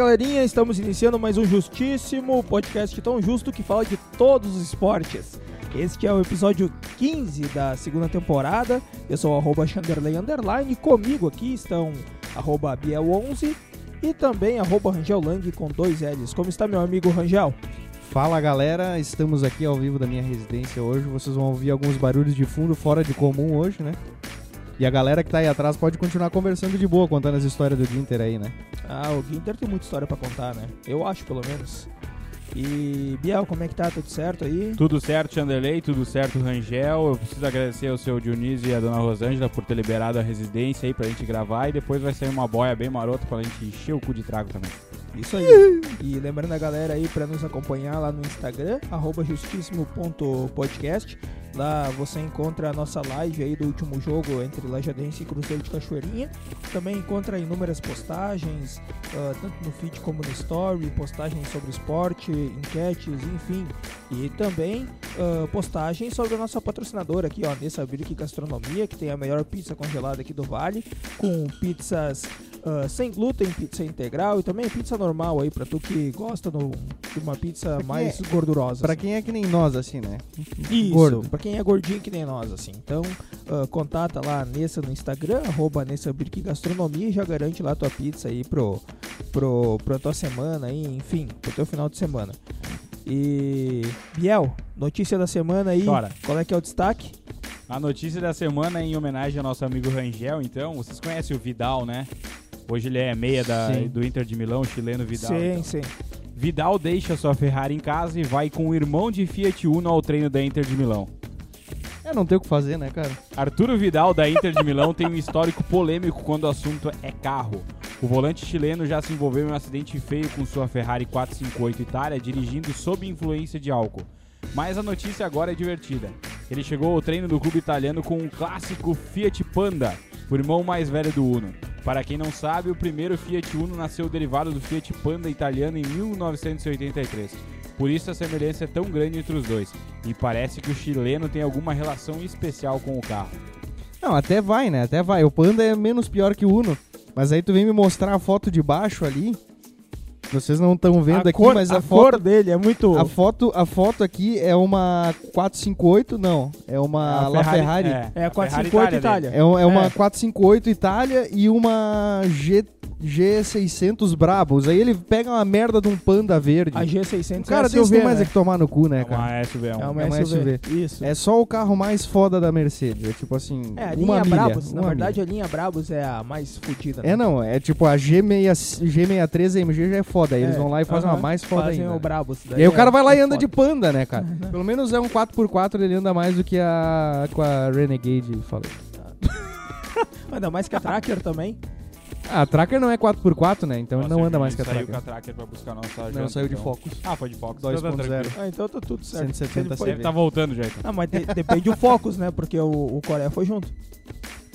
Galerinha, estamos iniciando mais um Justíssimo, podcast tão justo que fala de todos os esportes. Este é o episódio 15 da segunda temporada. Eu sou arroba Chanderley Underline. Comigo aqui estão arroba Biel11 e também arroba com dois L's. Como está meu amigo Rangel? Fala galera, estamos aqui ao vivo da minha residência hoje. Vocês vão ouvir alguns barulhos de fundo fora de comum hoje, né? E a galera que tá aí atrás pode continuar conversando de boa, contando as histórias do Ginter aí, né? Ah, o Ginter tem muita história pra contar, né? Eu acho, pelo menos. E Biel, como é que tá? Tudo certo aí? Tudo certo, Chanderley, tudo certo, Rangel. Eu preciso agradecer ao seu Dionísio e a dona Rosângela por ter liberado a residência aí pra gente gravar e depois vai sair uma boia bem marota pra gente encher o cu de trago também. Isso aí. E lembrando a galera aí pra nos acompanhar lá no Instagram, justíssimo.podcast. Lá você encontra a nossa live aí do último jogo entre Lajadense e Cruzeiro de Cachoeirinha. Também encontra inúmeras postagens, ah, tanto no feed como no story, postagens sobre esporte, enquetes, enfim. E também ah, postagens sobre a nossa patrocinadora aqui, ó, Nessa Birk Gastronomia, que tem a melhor pizza congelada aqui do Vale, com pizzas ah, sem glúten, pizza integral e também pizza normal aí pra tu que gosta no- de uma pizza mais é- gordurosa. Pra assim. quem é que nem nós, assim, né? Isso, Gordo. pra quem é gordinho que nem nós, assim. Então, ah, contata lá a Nessa no Instagram, arroba Nessa Birk Gastronomia e já garante lá tua pizza aí pro, pro, pra tua semana aí, enfim, pro teu final de semana. E, Biel, notícia da semana aí, Bora. qual é que é o destaque? A notícia da semana é em homenagem ao nosso amigo Rangel, então, vocês conhecem o Vidal, né? Hoje ele é meia da- Sim. do Inter de Milão, chileno Vidal. sim, então. sim. Vidal deixa sua Ferrari em casa e vai com o irmão de Fiat Uno ao treino da Inter de Milão. É, não tem o que fazer, né, cara? Arturo Vidal, da Inter de Milão, tem um histórico polêmico quando o assunto é carro. O volante chileno já se envolveu em um acidente feio com sua Ferrari 458 Itália, dirigindo sob influência de álcool. Mas a notícia agora é divertida. Ele chegou ao treino do clube italiano com um clássico Fiat Panda, o irmão mais velho do Uno. Para quem não sabe, o primeiro Fiat Uno nasceu derivado do Fiat Panda italiano em 1983. Por isso a semelhança é tão grande entre os dois. E parece que o chileno tem alguma relação especial com o carro. Não, até vai, né? Até vai. O Panda é menos pior que o Uno. Mas aí tu vem me mostrar a foto de baixo ali. Vocês não estão vendo a aqui, cor, mas a, a foto cor dele é muito... A foto, a foto aqui é uma 458, não, é uma A La Ferrari. É a Ferrari 458 Itália. É, um- é uma É. 458 Itália e uma G, G600 Brabus. Aí ele pega uma merda de um Panda verde. A G600 O cara é desse SUV, tem mais né? é que tomar no cu, né, É cara? uma SUV, é É um- uma, É uma SUV. Isso. É só o carro mais foda da Mercedes. É tipo assim, É, a uma linha milha. Brabus. Na uma verdade, a linha Brabus é a mais fodida. milha. É não, é tipo a G6, G63 AMG já é foda. Aí eles É, vão lá e fazem aham, uma mais foda Fazem ainda. o Brabus. E aí o cara vai lá e anda é de foda. Panda, né, cara? Pelo menos é um 4x4, ele anda mais do que a com a Renegade, falei. Ainda mais que a Tracker também. Ah, a Tracker não é 4x4, né? Então ele Nossa, não anda mais que a Saiu Tracker. com a Tracker pra buscar nossa Não, janta, saiu de então. Focus. Ah, foi de Focus. 2.0. Então tá tranquilo. Ah, então tá tudo certo. 170 Ele foi- CV. Tá voltando já, então. Ah, mas de- depende do Focus, né? Porque o, o Coreia foi junto.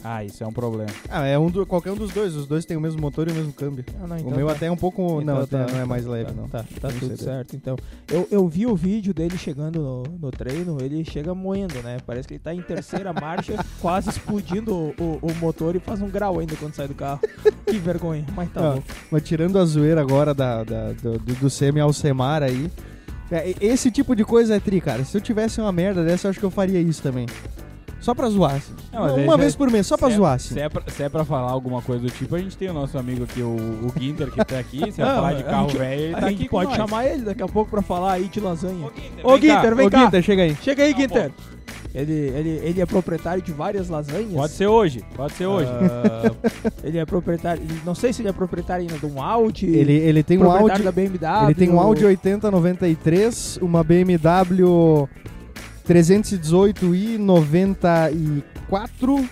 Ah, isso é um problema. Ah, é um do, qualquer um dos dois. Os dois têm o mesmo motor e o mesmo câmbio. Ah, não, o então meu tá. até é um pouco. Então não, tá, até não é mais tá, leve, tá, não. Tá, tá Não tudo certo. Então, eu, eu vi o vídeo dele chegando no, no treino, ele chega moendo, né? Parece que ele tá em terceira marcha, quase explodindo o, o, o motor e faz um grau ainda quando sai do carro. Que vergonha, mas tá Ah, bom. Mas tirando a zoeira agora da, da- do, do, do Semi Alcemar aí. é, esse tipo de coisa é tri, cara. Se eu tivesse uma merda dessa, eu acho que eu faria isso também. Só pra zoar, assim. Não, mas uma aí uma já- vez por mês, só pra se é- zoar, assim. Se é, pra, se é pra falar alguma coisa do tipo, a gente tem o nosso amigo aqui, o, o Ginter, que tá aqui. Se é Não, falar de a carro gente- velho, ele A tá gente aqui com pode nós. chamar ele daqui a pouco pra falar aí de lasanha. Ô, Ginter, Ô, vem cá. Vem Ô, cá. Guinter, chega aí. Chega aí, Tá Ginter. Ele, ele, ele é proprietário de várias lasanhas. Pode ser hoje, pode ser hoje. Ah, ele é proprietário. Não sei se ele é propritário ainda de um Audi. Ele, ele tem um proprietário Audi. da BMW. Ele tem um Audi 8093, uma BMW 318i 94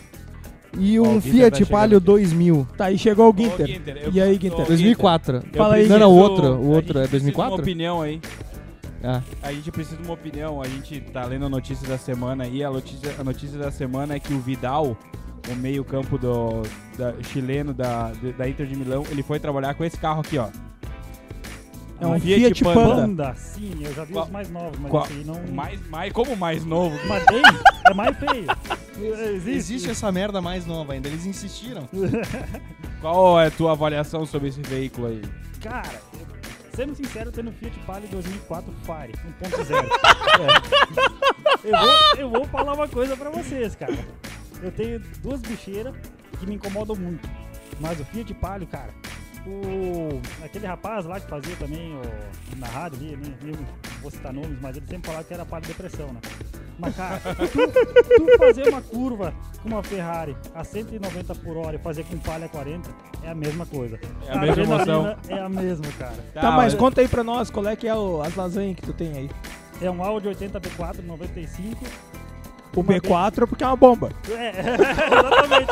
e um Fiat tá Palio aqui. 2000. Tá, aí chegou o Ô, Ginter. Ginter, eu E aí, Ginter? ô, 2004. eu Fala aí, Não, não, o outro. O a outro gente é precisa de 2004? uma opinião aí. Ah. A gente precisa de uma opinião. A gente tá lendo a notícia da semana e a notícia, a notícia da semana é que o Vidal, o meio-campo do da- chileno da, da Inter de Milão, ele foi trabalhar com esse carro aqui, ó. É um Fiat Fiat Panda. Panda. Sim, eu já vi Qual- os mais novos, mas Qual- esse aí não. mais, mais, como mais novo? Mas bem, é mais feio. Existe. Existe essa merda mais nova ainda, eles insistiram. Qual é a tua avaliação sobre esse veículo aí? Cara, sendo sincero, tendo Fiat Palio 2004 Fire 1.0. É. Eu, vou, eu vou falar uma coisa pra vocês, cara. Eu tenho duas bicheiras que me incomodam muito. Mas o Fiat Palio, cara, o aquele rapaz lá que fazia também o, na rádio ali, né, eu não vou citar nomes, mas ele sempre falava que era Palio Depressão, né? Mas, cara, tu, tu fazer uma curva com uma Ferrari a 190 por hora e fazer com Palio a 40 é a mesma coisa. É a mesma emoção. É a mesma, cara. Tá, mas olha, conta aí pra nós qual é que é o- as lasanhas que tu tem aí. É um Audi 80 B4 95. O Uma B4 porque é uma bomba. É, exatamente.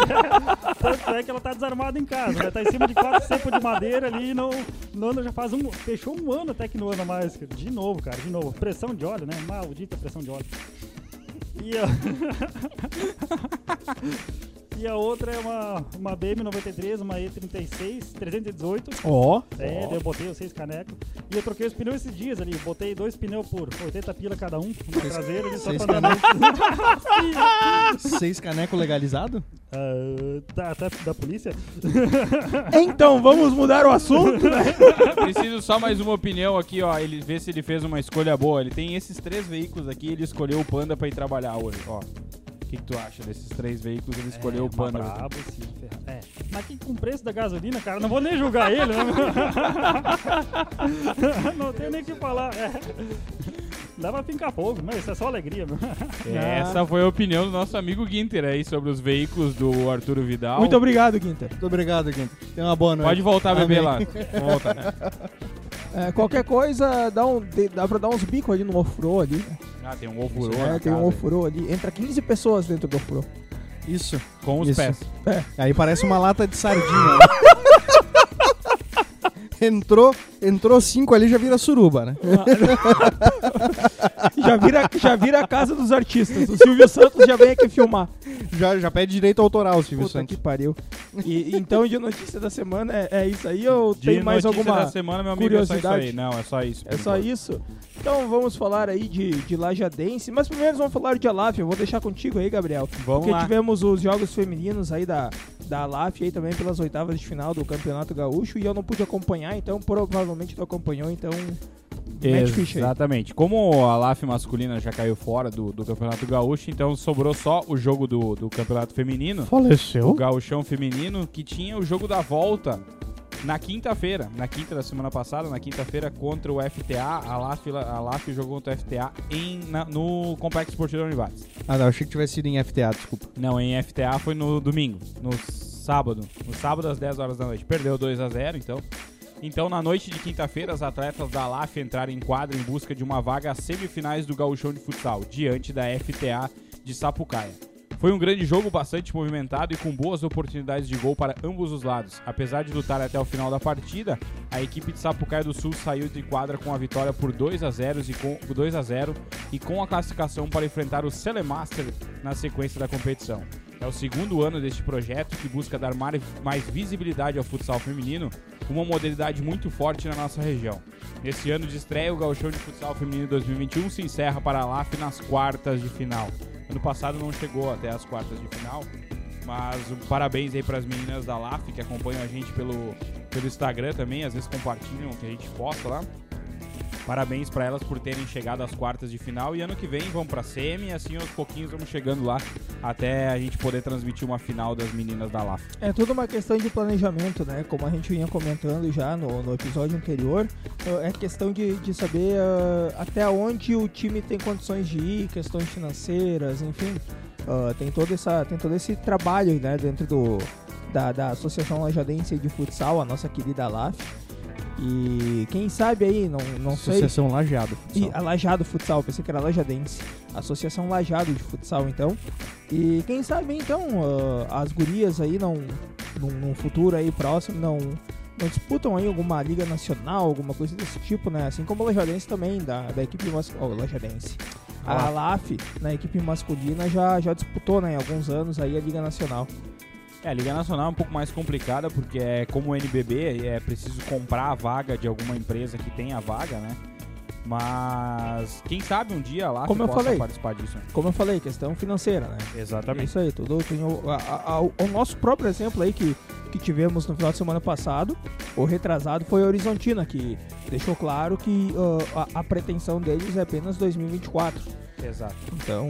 Tanto é que ela tá desarmada em casa, né? Tá em cima de quatro cepas de madeira ali e não, não já faz um. Fechou um ano até que não anda mais. De novo, cara, de novo. Pressão de óleo, né? Maldita pressão de óleo. E a. e a outra é uma, uma BM93, uma E36, 318. Ó. É, daí eu botei os seis canecos. E eu troquei os pneus esses dias ali. Botei dois pneus por 80 pila cada um, na traseira, ali, só seis andar mais. Seis caneco legalizado? Ah, tá, tá da polícia? Então, vamos mudar o assunto, né? Preciso só mais uma opinião aqui, ó. Ele vê se ele fez uma escolha boa. Ele tem esses três veículos aqui, ele escolheu o Panda pra ir trabalhar hoje, ó. O que, que tu acha desses três veículos? Ele escolheu o É, Panda. mas brabo, sim, É. Mas que com o preço da gasolina, cara, não vou nem julgar ele, né? não tenho nem o que falar. É. Dá pra pincar fogo, mas isso é só alegria, meu. Essa foi a opinião do nosso amigo Guinter aí sobre os veículos do Arturo Vidal. Muito obrigado, Quinta. Muito obrigado, Guinter. Tenha uma boa noite. Pode voltar a beber Amém. lá. Vamos voltar. É, qualquer coisa, dá, um, dá pra dar uns bicos ali no ofurô ali. Ah, tem um ofurô é, tem um ofurô ali. Entra 15 pessoas dentro do ofurô. Isso. Com os Isso. pés. Aí parece uma lata de sardinha. né? entrou, entrou cinco ali, já vira suruba, né? Já vira, já vira a casa dos artistas. O Silvio Santos já vem aqui filmar. Já, já pede direito autoral, Silvio Puta Santos. que pariu. E, então, de notícia da semana é, é isso aí ou De tem mais alguma... da semana, meu amigo, é só isso curiosidade? aí. Não, é só isso. É só isso? Então vamos falar aí de, de Lajadense, mas primeiro vamos falar de Alaf, eu vou deixar contigo aí, Gabriel. Vamos Porque lá. tivemos os jogos femininos aí da, da Alaf aí também pelas oitavas de final do Campeonato Gaúcho e eu não pude acompanhar, então provavelmente tu acompanhou, então. Exatamente. Como a LAF masculina já caiu fora do, do Campeonato Gaúcho, então sobrou só o jogo do, do Campeonato Feminino. O Faleceu? Gauchão Feminino, que tinha o jogo da volta na quinta-feira. Na quinta da semana passada, na quinta-feira, contra o FTA. A LAF, a LAF jogou contra o FTA em, na- no Complexo Esportivo Univates. Ah, não, achei que tivesse sido em FTA, desculpa. Não, em FTA foi no domingo, no sábado. No sábado às 10 horas da noite. Perdeu 2 a 0 então. Então, na noite de quinta-feira, as atletas da LAF entraram em quadra em busca de uma vaga às semifinais do Gauchão de Futsal, diante da FTA de Sapucaia. Foi um grande jogo bastante movimentado e com boas oportunidades de gol para ambos os lados. Apesar de lutar até o final da partida, a equipe de Sapucaia do Sul saiu de quadra com a vitória por 2 a 0 e com 2 a 0 e com a classificação para enfrentar o Celemaster na sequência da competição. É o segundo ano deste projeto que busca dar mais visibilidade ao futsal feminino, uma modalidade muito forte na nossa região. Nesse ano de estreia, o Gauchão de Futsal Feminino 2021 se encerra para a LAF nas quartas de final. Ano passado não chegou até as quartas de final, mas um parabéns aí para as meninas da LAF que acompanham a gente pelo, pelo Instagram também, às vezes compartilham o que a gente posta lá. Parabéns para elas por terem chegado às quartas de final e ano que vem vão para semi e assim aos pouquinhos vamos chegando lá até a gente poder transmitir uma final das meninas da LAF. É tudo uma questão de planejamento, né? Como a gente vinha comentando já no, no episódio anterior, é questão de, de saber ah, até onde o time tem condições de ir, questões financeiras, enfim. Ah, tem, todo essa, tem todo esse trabalho né, dentro do, da, da Associação Lajadense de Futsal, a nossa querida LAF. E quem sabe aí, não, não sei. Associação Lajeado. E a Lajado Futsal, pensei que era Lajadense. Associação Lajado de Futsal, então. E quem sabe, então, ah, as gurias aí não, num, num futuro aí próximo, não, não disputam aí alguma liga nacional, alguma coisa desse tipo, né? Assim como o Lajadense também, da, da equipe masculina. Oh, Lajadense. A LAF, na equipe masculina, já, já disputou, né, em alguns anos aí a Liga Nacional. É, a Liga Nacional é um pouco mais complicada porque é como o NBB, é preciso comprar a vaga de alguma empresa que tem a vaga, né? Mas quem sabe um dia lá Como eu falei. participar disso. né? Como eu falei, questão financeira, né? É Exatamente. isso aí, tudo tem o, a- a- o nosso próprio exemplo aí que que tivemos no final de semana passado, o retrasado foi a Horizontina, que deixou claro que ah, a, a pretensão deles é apenas 2024. Exato. Então,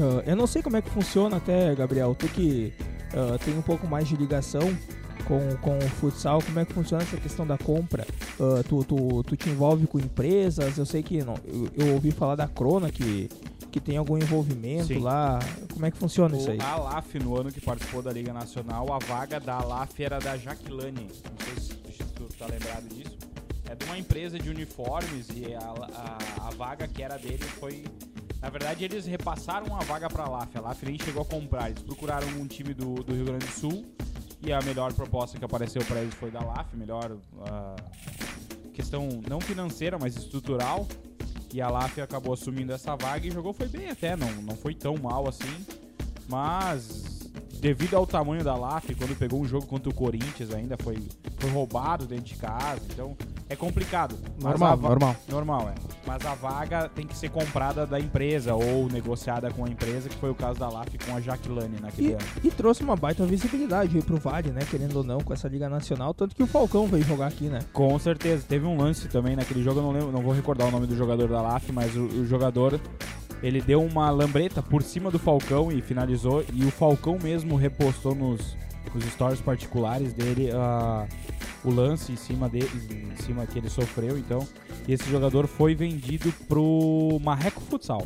ah, eu não sei como é que funciona até, Gabriel, tu que ah, tem um pouco mais de ligação com, com o futsal, como é que funciona essa questão da compra? Ah, tu, tu, tu te envolve com empresas? Eu sei que não, eu, eu ouvi falar da Crona que, que tem algum envolvimento Sim. lá. Como é que funciona isso aí? O Alaf, no ano que participou da Liga Nacional, a vaga da Alaf era da Jaquilane. Não sei se, se tu tá lembrado disso. É de uma empresa de uniformes e a, a, a vaga que era dele foi. Na verdade, eles repassaram a vaga pra Alaf. A Alaf nem chegou a comprar. Eles procuraram um time do, do Rio Grande do Sul e a melhor proposta que apareceu pra eles foi da Alaf. Melhor ah, questão não financeira, mas estrutural. E a Laf acabou assumindo essa vaga e jogou foi bem até, não, não foi tão mal assim. Mas devido ao tamanho da Laf, quando pegou um jogo contra o Corinthians ainda foi, foi roubado dentro de casa, então é complicado. Normal, normal. Normal, é. Mas a vaga tem que ser comprada da empresa ou negociada com a empresa, que foi o caso da Laf com a Jaquilane naquele E, ano. e trouxe uma baita visibilidade aí pro Vale, né? Querendo ou não, com essa Liga Nacional. Tanto que o Falcão veio jogar aqui, né? Com certeza. Teve um lance também naquele jogo, eu não, lembro, não vou recordar o nome do jogador da LAF, mas o, o jogador ele deu uma lambreta por cima do Falcão e finalizou. E o Falcão mesmo repostou nos, nos stories particulares dele ah, o lance em cima dele, em cima que ele sofreu. Então, e esse jogador foi vendido pro Marreco Futsal.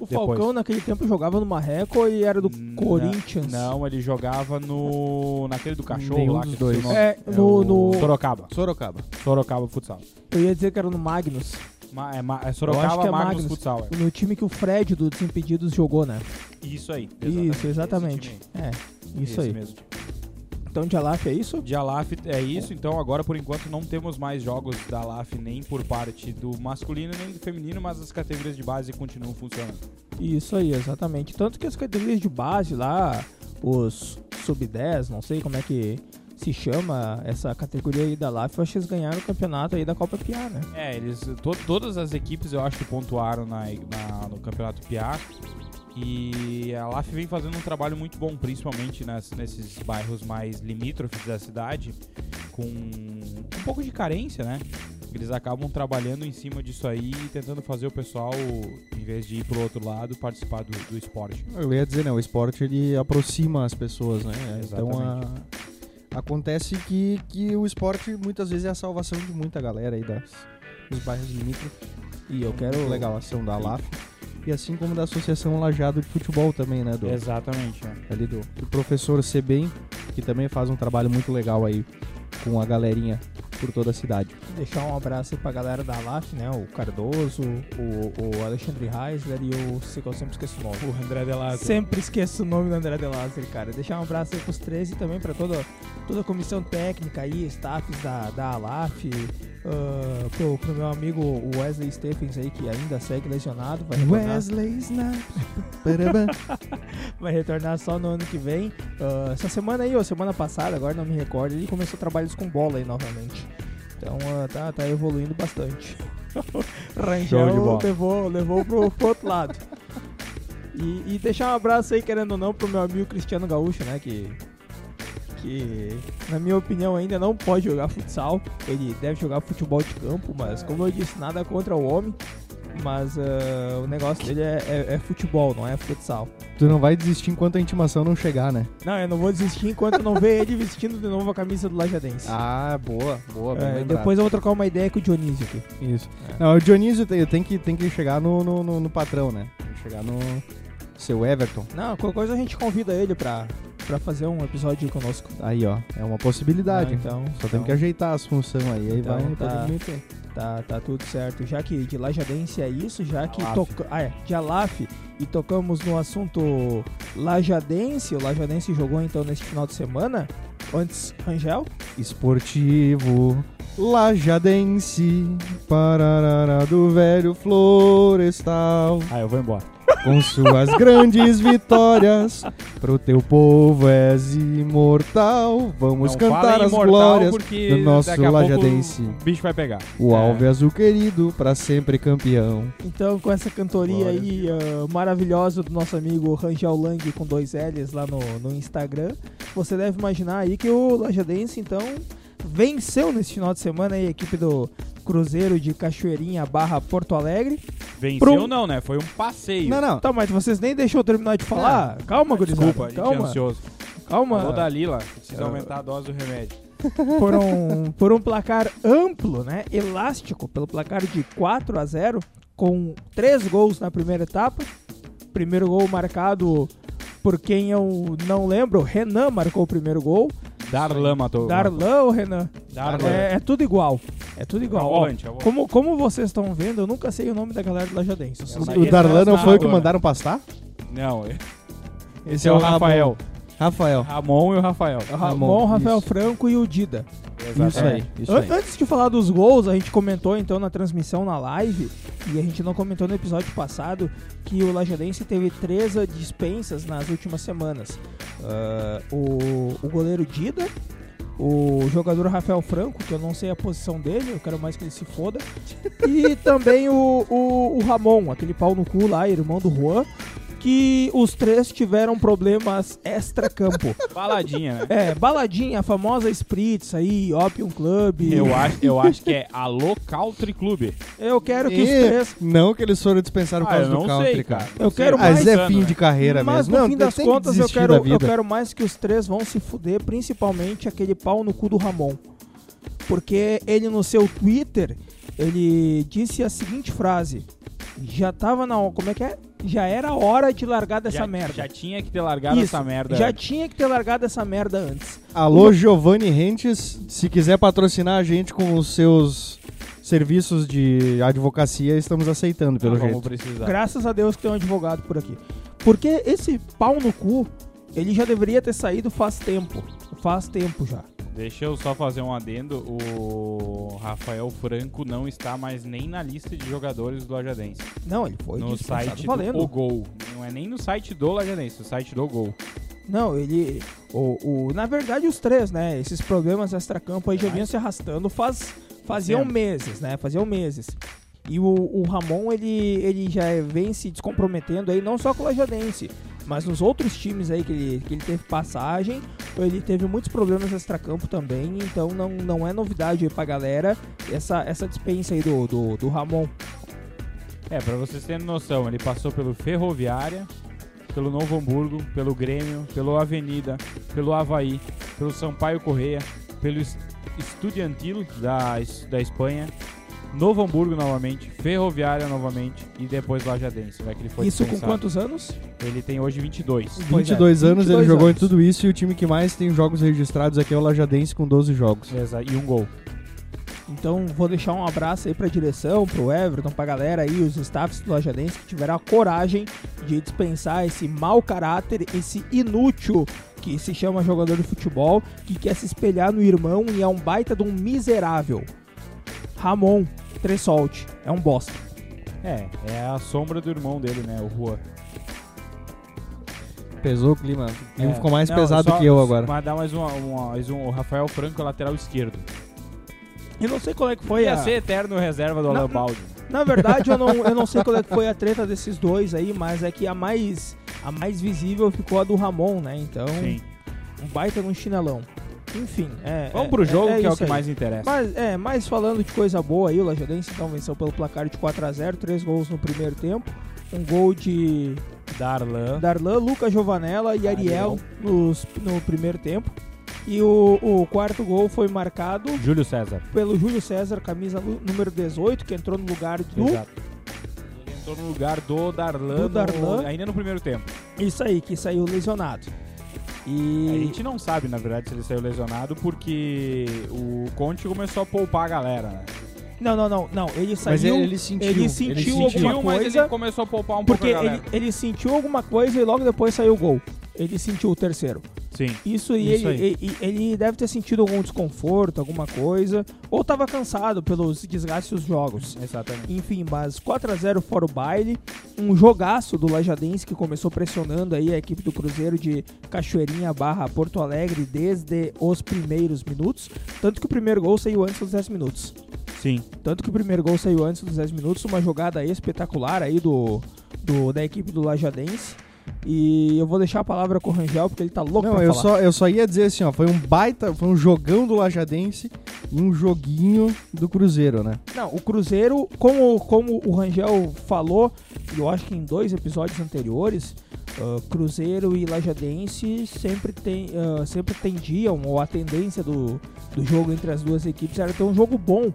O Depois. Falcão naquele tempo jogava no Marreco e era do Corinthians. Não, ele jogava no naquele do cachorro Nenhum lá, dos dois. É, É no, o no- Sorocaba. Sorocaba. Sorocaba Futsal. Eu ia dizer que era no Magnus. Ma- é, ma- é acho Sorocaba que é Magnus. Futsal. é. No time que o Fred do Desimpedidos jogou, né? Isso aí. Isso, exatamente. esse time É, isso Esse aí. mesmo. Então de Alaf é isso? De Alaf é isso, então agora por enquanto não temos mais jogos da Alaf nem por parte do masculino nem do feminino, mas as categorias de base continuam funcionando. Isso aí, exatamente. Tanto que as categorias de base lá, os sub-10, não sei como é que se chama essa categoria aí da LAF, eu acho que eles ganharam o campeonato aí da Copa Piá, né? É, eles to- todas as equipes eu acho que pontuaram na, na- no Campeonato Piá. E a LAF vem fazendo um trabalho muito bom, principalmente nas- nesses bairros mais limítrofes da cidade, com um pouco de carência, né? Eles acabam trabalhando em cima disso aí e tentando fazer o pessoal, em vez de ir pro outro lado, participar do, do esporte. Eu ia dizer, né? O esporte ele aproxima as pessoas, né? Então Exatamente. a- acontece que, que o esporte muitas vezes é a salvação de muita galera aí das, dos bairros limítrofes. E eu quero. Legal a ação da LAF. E assim como da Associação Lajado de Futebol também, né? Do, Exatamente, né? ali do, do professor Sebem, que também faz um trabalho muito legal aí com a galerinha por toda a cidade. Deixar um abraço aí pra galera da LAF, né? O Cardoso, o, o Alexandre Reisler e o. sei que eu sempre esqueço o nome. O André Delato. Sempre esqueço o nome do André De Lázaro, cara. Deixar um abraço aí pros três e também pra toda, toda a comissão técnica aí, staffs da, da Alaf, ah, pro, pro meu amigo Wesley Stephens aí, que ainda segue lesionado, vai retornar, Snipes. vai retornar só no ano que vem. Ah, essa semana aí, ou semana passada, agora não me recordo, ele começou trabalhos com bola aí novamente. Então ah, tá, tá evoluindo bastante. Rangel levou, levou pro, pro outro lado. E, e deixar um abraço aí, querendo ou não, pro meu amigo Cristiano Gaúcho, né? Que, que, na minha opinião, ainda não pode jogar futsal. Ele deve jogar futebol de campo, mas como eu disse, nada contra o homem. Mas ah, o negócio dele é, é- é futebol, não é futsal. Tu não vai desistir enquanto a intimação não chegar, né? Não, eu não vou desistir enquanto não ver ele vestindo de novo a camisa do Lajadense. Ah, boa, boa. bem É, depois eu vou trocar uma ideia com o Dionísio aqui. Isso. Não, o Dionísio tem, tem que, tem que chegar no, no, no- no patrão, né? Tem que chegar no seu Everton. Não, qualquer coisa a gente convida ele pra, pra fazer um episódio conosco. Aí, ó, é uma possibilidade. Ah, então, Só então, temos que ajeitar as funções aí, aí Então vai tá. meter. Tá, tá tudo certo. Já que de Lajadense é isso, já que Alaf. toca... ah, é, de Alaf e tocamos no assunto Lajadense. O Lajadense jogou então neste final de semana. Antes, Rangel. Esportivo Lajadense, pararara do velho florestal. Ah, eu vou embora. Com suas grandes vitórias. Pro teu povo és imortal. Vamos Não cantar as glórias do nosso lajadense. O bicho vai pegar. O É. Alve Azul querido, pra sempre campeão. Então, com essa cantoria aí ah, maravilhosa do nosso amigo Rangel Lang com dois L's lá no, no Instagram, você deve imaginar aí que o Lajadense, então, venceu nesse final de semana aí a equipe do Cruzeiro de Cachoeirinha barra Porto Alegre. Venceu Pro- não, né? Foi um passeio. Não, não. Tá, mas vocês nem deixou eu terminar de falar? calma, gurizada. Desculpa, a gente é calma, ansioso. calma. Falou da Lila, precisa Ah. aumentar a dose do remédio. por um, por um placar amplo, né? Elástico, pelo placar de 4 a 0 com três gols na primeira etapa. Primeiro gol marcado por quem eu não lembro, Renan marcou o primeiro gol. Darlan matou. Darlan ou Renan? Darlan. É, é tudo igual. É tudo igual. É Ó, volante, é volante. como, como vocês estão vendo, eu nunca sei o nome da galera do Lajadense. Eu só É, sei- O Darlan é não foi o que mandaram pastar? Não, Esse, esse é o Rafael. Rafael. Ramon e o Rafael. É o Ramon, Ramon, Rafael isso. Franco e o Dida. Isso É. aí, isso aí. Antes de falar dos gols, a gente comentou então na transmissão na live, e a gente não comentou no episódio passado, que o Lajadense teve três dispensas nas últimas semanas. Ah, o, o goleiro Dida, o jogador Rafael Franco, que eu não sei a posição dele, eu quero mais que ele se foda, e também o, o, o Ramon, aquele pau no cu lá, irmão do Juan, que os três tiveram problemas extra-campo. Baladinha, né? É, baladinha, a famosa Spritz aí, Opium Club. Eu acho, eu acho que é a Local Triclube. Eu quero que os E três. Não que eles foram dispensados por Ah, causa eu do country, sei, cara. Eu sei, quero tá Mas mais. é fim né? de carreira Mas mesmo. no não, fim das que contas eu quero, da eu quero mais que os três vão se fuder, principalmente aquele pau no cu do Ramon. Porque ele no seu Twitter, ele disse a seguinte frase: Já tava na. Como é que é? Já era hora de largar dessa já, merda. Já tinha que ter largado Isso, essa merda. Já tinha que ter largado essa merda antes. Alô, Giovanni Rentes, se quiser patrocinar a gente com os seus serviços de advocacia, estamos aceitando, pelo Ah, jeito. Vamos precisar. Graças a Deus que tem um advogado por aqui. Porque esse pau no cu, ele já deveria ter saído faz tempo. Faz tempo já. Deixa eu só fazer um adendo. O Rafael Franco não está mais nem na lista de jogadores do Lajadense. Não, ele foi no site valendo. do O Gol. Não é nem no site do Lajadense, no site do Gol. Não, ele. O, o, na verdade, os três, né? Esses problemas extracampo aí já vinham se arrastando faz, faziam meses, né? Faziam meses. E o, o Ramon, ele, ele já vem se descomprometendo aí, não só com o Lajadense, mas nos outros times aí que ele, que ele teve passagem, ele teve muitos problemas extracampo também, então não, não é novidade aí pra galera essa, essa dispensa aí do, do, do Ramon. É, pra vocês terem noção, ele passou pelo Ferroviária, pelo Novo Hamburgo, pelo Grêmio, pelo Avenida, pelo Havaí, pelo Sampaio Correia, pelo Es- Estudiantil da, da Espanha, Novo Hamburgo novamente, Ferroviária novamente e depois Lajadense. Vai que ele foi Isso com dispensado. quantos anos? Ele tem hoje 22. Pois é, 22 anos, ele 22 jogou anos. em tudo isso e o time que mais tem jogos registrados aqui é o Lajadense com 12 jogos. Exa- E um gol. Então vou deixar um abraço aí pra direção, pro Everton, pra galera aí, os staffs do Lajadense que tiveram a coragem de dispensar esse mau caráter, esse inútil que se chama jogador de futebol, que quer se espelhar no irmão e é um baita de um miserável. Ramon Tressolte, é um bosta. É, é a sombra do irmão dele, né? O Juan. Pesou o clima. O clima É. ficou mais Não, pesado só- que eu agora. Mas dá mais uma, uma- mais um. O Rafael Franco é lateral esquerdo. Eu não sei qual é que foi Ia a... ser eterno reserva do Alan Baldi. Na verdade, eu não, eu não sei qual é que foi a treta desses dois aí, mas é que a mais, a mais visível ficou a do Ramon, né? Então, Sim. um baita num chinelão. Enfim, é. Vamos é- pro jogo, que é o que aí. mais interessa. Mas, é, mais falando de coisa boa aí, o Lajadense então venceu pelo placar de 4x0, três gols no primeiro tempo. Um gol de Darlan. Darlan, Lucas Giovanella e Ariel nos- no primeiro tempo. E o, o quarto gol foi marcado Júlio César. pelo Júlio César, camisa número 18, que entrou no lugar do. Exato. Ele entrou no lugar do Darlan, Do no- Darlan. ainda no primeiro tempo. Isso aí, que saiu lesionado. A E. gente não sabe, na verdade, se ele saiu lesionado, porque o Conte começou a poupar a galera, né? Não, não, não, não. Ele saiu. Mas ele, ele sentiu. ele sentiu sentiu. alguma mas coisa, ele começou a poupar um Porque pouco a ele, ele sentiu alguma coisa e logo depois saiu o gol. Ele sentiu o terceiro. Sim. Isso, e Isso ele, ele, ele deve ter sentido algum desconforto, alguma coisa, ou tava cansado pelos desgastes dos jogos. Exatamente. Enfim, mas 4x0 fora o baile, um jogaço do Lajadense que começou pressionando aí a equipe do Cruzeiro de Cachoeirinha barra Porto Alegre desde os primeiros minutos, tanto que o primeiro gol saiu antes dos 10 minutos. Sim. Tanto que o primeiro gol saiu antes dos 10 minutos, uma jogada espetacular aí do, do da equipe do Lajadense. E eu vou deixar a palavra com o Rangel, porque ele tá louco Não, pra eu falar. só, eu só ia dizer assim, ó, foi um baita, foi um jogão do Lajadense e um joguinho do Cruzeiro, né? Não, o Cruzeiro, como, como o Rangel falou, eu acho que em dois episódios anteriores, ah, Cruzeiro e Lajadense sempre, tem, ah, sempre tendiam, ou a tendência do, do jogo entre as duas equipes era ter um jogo bom.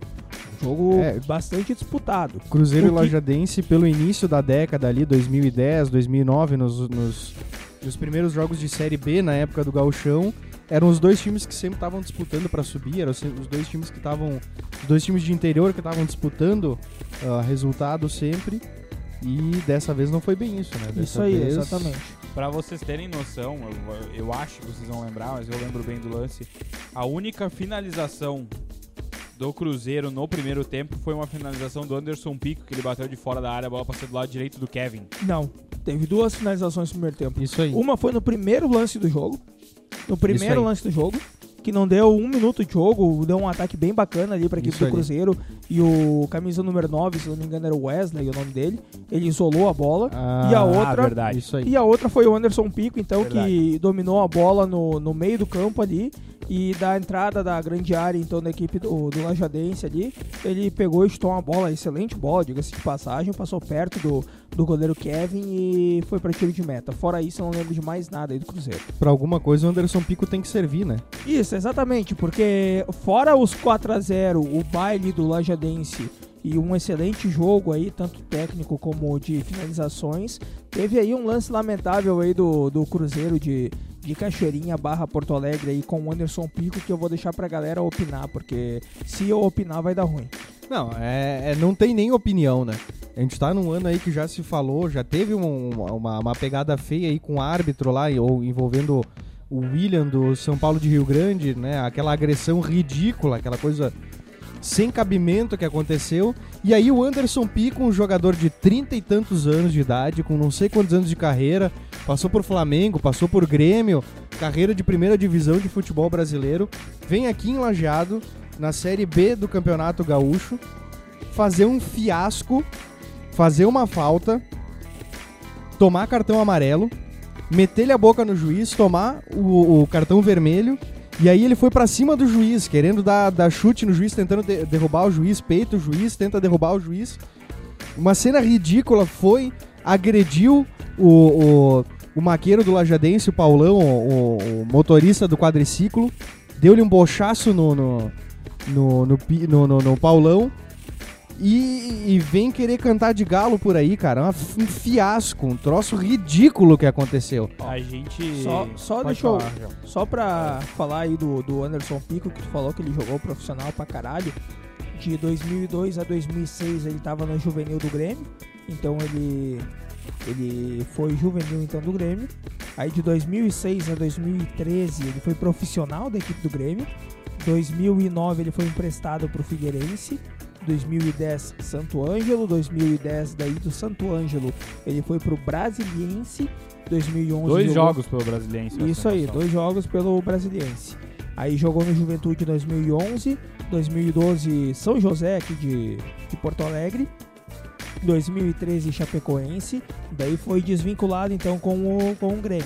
Jogo É. bastante disputado. Cruzeiro O e que- Lajadense, pelo início da década ali, 2010, 2009, nos, nos, nos primeiros jogos de Série B, na época do Gauchão, eram os dois times que sempre estavam disputando pra subir, eram os dois times que estavam... Os dois times de interior que estavam disputando ah, resultado sempre. E dessa vez não foi bem isso, né? Dessa Isso aí, vez- exatamente. Pra vocês terem noção, eu, eu acho que vocês vão lembrar, mas eu lembro bem do lance. A única finalização do Cruzeiro no primeiro tempo foi uma finalização do Anderson Pico, que ele bateu de fora da área, a bola passou do lado direito do Kevin. Não, teve duas finalizações no primeiro tempo. Isso aí. Uma foi no primeiro lance do jogo. No primeiro lance do jogo. Que não deu um minuto de jogo, deu um ataque bem bacana ali pra equipe Isso do ali. Cruzeiro. E o camisa número 9, se não me engano, era o Wesley, o nome dele. Ele isolou a bola. Ah, e a outra- verdade. Isso aí. E a outra foi o Anderson Pico, então, que Verdade. dominou a bola no, no meio do campo ali. E da entrada da grande área, então, da equipe do, do Lajadense ali, ele pegou e chutou uma bola, excelente bola, diga-se de passagem, passou perto do, do goleiro Kevin e foi pra tiro de meta. Fora isso, eu não lembro de mais nada aí do Cruzeiro. Pra alguma coisa o Anderson Pico tem que servir, né? Isso, exatamente, porque fora os 4 a 0 o baile do Lajadense e um excelente jogo aí, tanto técnico como de finalizações, teve aí um lance lamentável aí do, do Cruzeiro de, de Cachoeirinha barra Porto Alegre aí com o Anderson Pico que eu vou deixar pra galera opinar, porque se eu opinar vai dar ruim. Não, é, é- não tem nem opinião, né? A gente tá num ano aí que já se falou, já teve um- uma, uma pegada feia aí com o árbitro lá, ou envolvendo o William do São Paulo de Rio Grande, né? Aquela agressão ridícula, aquela coisa sem cabimento que aconteceu. E aí o Anderson Pico, um jogador de trinta e tantos anos de idade, com não sei quantos anos de carreira, passou por Flamengo, passou por Grêmio, carreira de primeira divisão de futebol brasileiro, vem aqui em Lajeado, na Série B do Campeonato Gaúcho, fazer um fiasco, fazer uma falta, tomar cartão amarelo, meter-lhe a boca no juiz, tomar o, o cartão vermelho. E aí ele foi pra cima do juiz, querendo dar, dar chute no juiz, tentando de- derrubar o juiz, peita o juiz, tenta derrubar o juiz. Uma cena ridícula foi, agrediu o, o, o maqueiro do Lajadense, o Paulão, o, o motorista do quadriciclo, deu-lhe um bochaço no, no, no, no, no, no- no Paulão e, e vem querer cantar de galo por aí, cara. Uma- um fiasco, um troço ridículo que aconteceu. A gente. Só, só deixa eu. Só pra falar aí do, do Anderson Pico, que tu falou que ele jogou profissional pra caralho. De 2002 a 2006 ele tava no juvenil do Grêmio. Então ele ele foi juvenil então do Grêmio. Aí de 2006 a 2013 ele foi profissional da equipe do Grêmio. 2009 ele foi emprestado pro Figueirense. 2010 Santo Ângelo, 2010 daí do Santo Ângelo ele foi pro Brasiliense. 2011 Dois jogou- jogos pelo Brasiliense. isso aí, dois jogos pelo Brasiliense. Aí jogou no Juventude em 2011, 2012 São José aqui de, de Porto Alegre, 2013 Chapecoense, daí foi desvinculado então com o, com o Grêmio.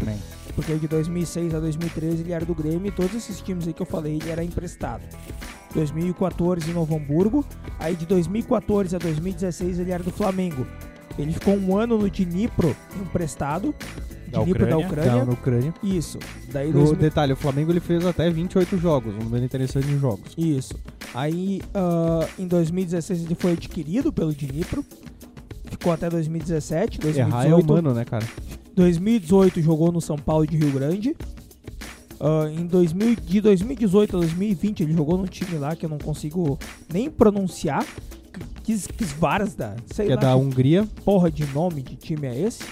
Amém. Porque de 2006 a 2013 ele era do Grêmio e todos esses times aí que eu falei ele era emprestado. 2014 Novo Hamburgo, aí de 2014 a 2016 ele era do Flamengo. Ele ficou um ano no Dnipro emprestado, Da Dnipro da Ucrânia? Ucrânia. Não, na Ucrânia. Isso. Daí O 2000 detalhe, o Flamengo ele fez até 28 jogos, um número interessante de jogos. Isso. Aí ah, em 2016 ele foi adquirido pelo Dnipro. Ficou até 2017. 2018, Errar é humano, né, cara? 2018 jogou no São Paulo de Rio Grande. Ah, em 2000, de 2018 a 2020 ele jogou num time lá que eu não consigo nem pronunciar. Quis, quis varas da. Sei Que é lá da que Hungria. porra de nome de time é esse.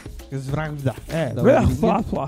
É, Da blá, Hungria.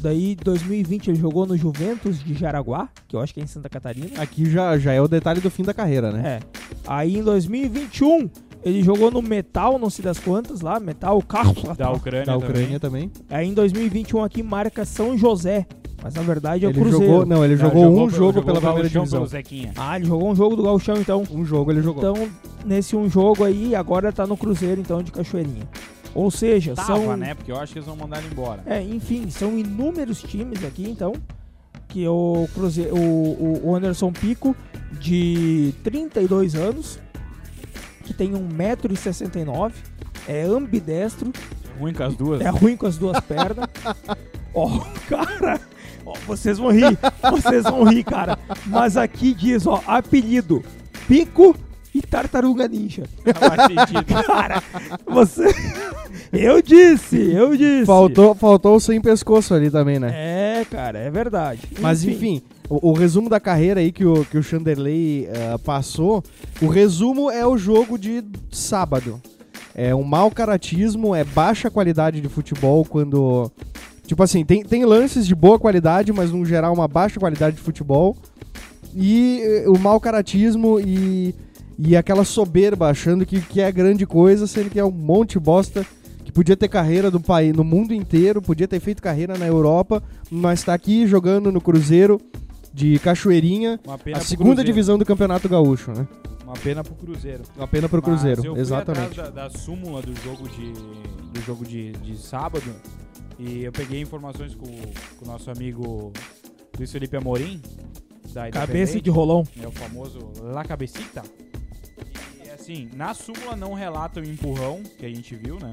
Daí, 2020, ele jogou no Juventus de Jaraguá, que eu acho que é em Santa Catarina. Aqui já, já é o detalhe do fim da carreira, né? É. Aí, em 2021, ele jogou no Metal, não sei das quantas lá, Metal Carro. Da Ucrânia, Da Ucrânia também. Aí, em 2021, aqui marca São José. Mas, na verdade, é o Ele Cruzeiro. jogou, não, ele também. jogou, um jogou- jogo jogou pela primeira divisão. pelo Zequinha. Ah, ele jogou um jogo do Gauchão, então. Um jogo ele jogou. Então, nesse um jogo aí, agora tá no Cruzeiro, então, de Cachoeirinha. Ou seja, Tava, são... né? Porque eu acho que eles vão mandar ele embora. É, enfim, são inúmeros times aqui, então, que o Cruzeiro, o, o Anderson Pico, de 32 anos, que tem 1,69m, é ambidestro, Ruim com as duas. é ruim com as duas pernas. Ó, cara, ó, vocês vão rir, vocês vão rir, cara. Mas aqui diz, ó, apelido, Pico e Tartaruga Ninja. Cara, você... Eu disse, eu disse. Faltou, faltou o sem pescoço ali também, né? É, cara, é verdade. Mas enfim, o, o resumo da carreira aí que o, que o Chanderley eh, passou, o resumo é o jogo de sábado. É um mau caratismo, é baixa qualidade de futebol quando. Tipo assim, tem, tem lances de boa qualidade, mas no geral uma baixa qualidade de futebol. E eh, o mau caratismo e, e aquela soberba achando que, que é grande coisa, sendo que é um monte de bosta que podia ter carreira do país, no mundo inteiro, podia ter feito carreira na Europa, mas tá aqui jogando no Cruzeiro de Cachoeirinha, a segunda divisão do Campeonato Gaúcho, né? Uma pena pro Cruzeiro. Uma pena pro Cruzeiro, Mas eu fui exatamente. atrás da, da súmula do jogo de, do jogo de, de sábado e eu peguei informações com, com o nosso amigo Luiz Felipe Amorim, da Cabeça de rolão. é o famoso La Cabecita. E assim, na súmula não relata o empurrão que a gente viu, né?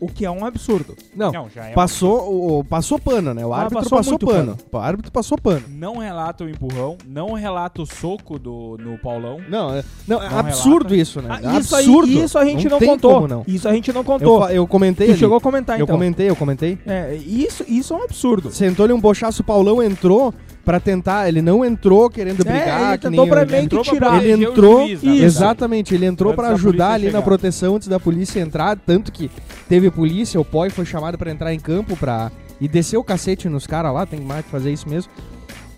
O que é um absurdo. Não, já é um- passou, o, o- passou pano, né? O Ah, árbitro passou passou, muito pano. O árbitro passou pano. Não relata o empurrão, não relata o soco do, no Paulão. Não, é, não, é Não absurdo relata. isso, né? Ah, isso, aí, absurdo. isso a gente não, tem contou. como não. Isso a gente não Eu, contou. fa- eu comentei Tu ali. chegou a comentar, Eu então. comentei, eu comentei. É, isso, isso é um absurdo. Sentou-lhe um bochaço, o Paulão entrou pra tentar. Ele não entrou querendo É, brigar, ele que tentou nem pra ele meio entrou que tirar. Ele o entrou, juiz, na verdade. exatamente, ele entrou da ajudar ali na chegar. proteção antes da polícia entrar, tanto que teve polícia, o Poi foi chamado pra entrar em campo pra e descer o cacete nos caras lá, tem mais que fazer isso mesmo.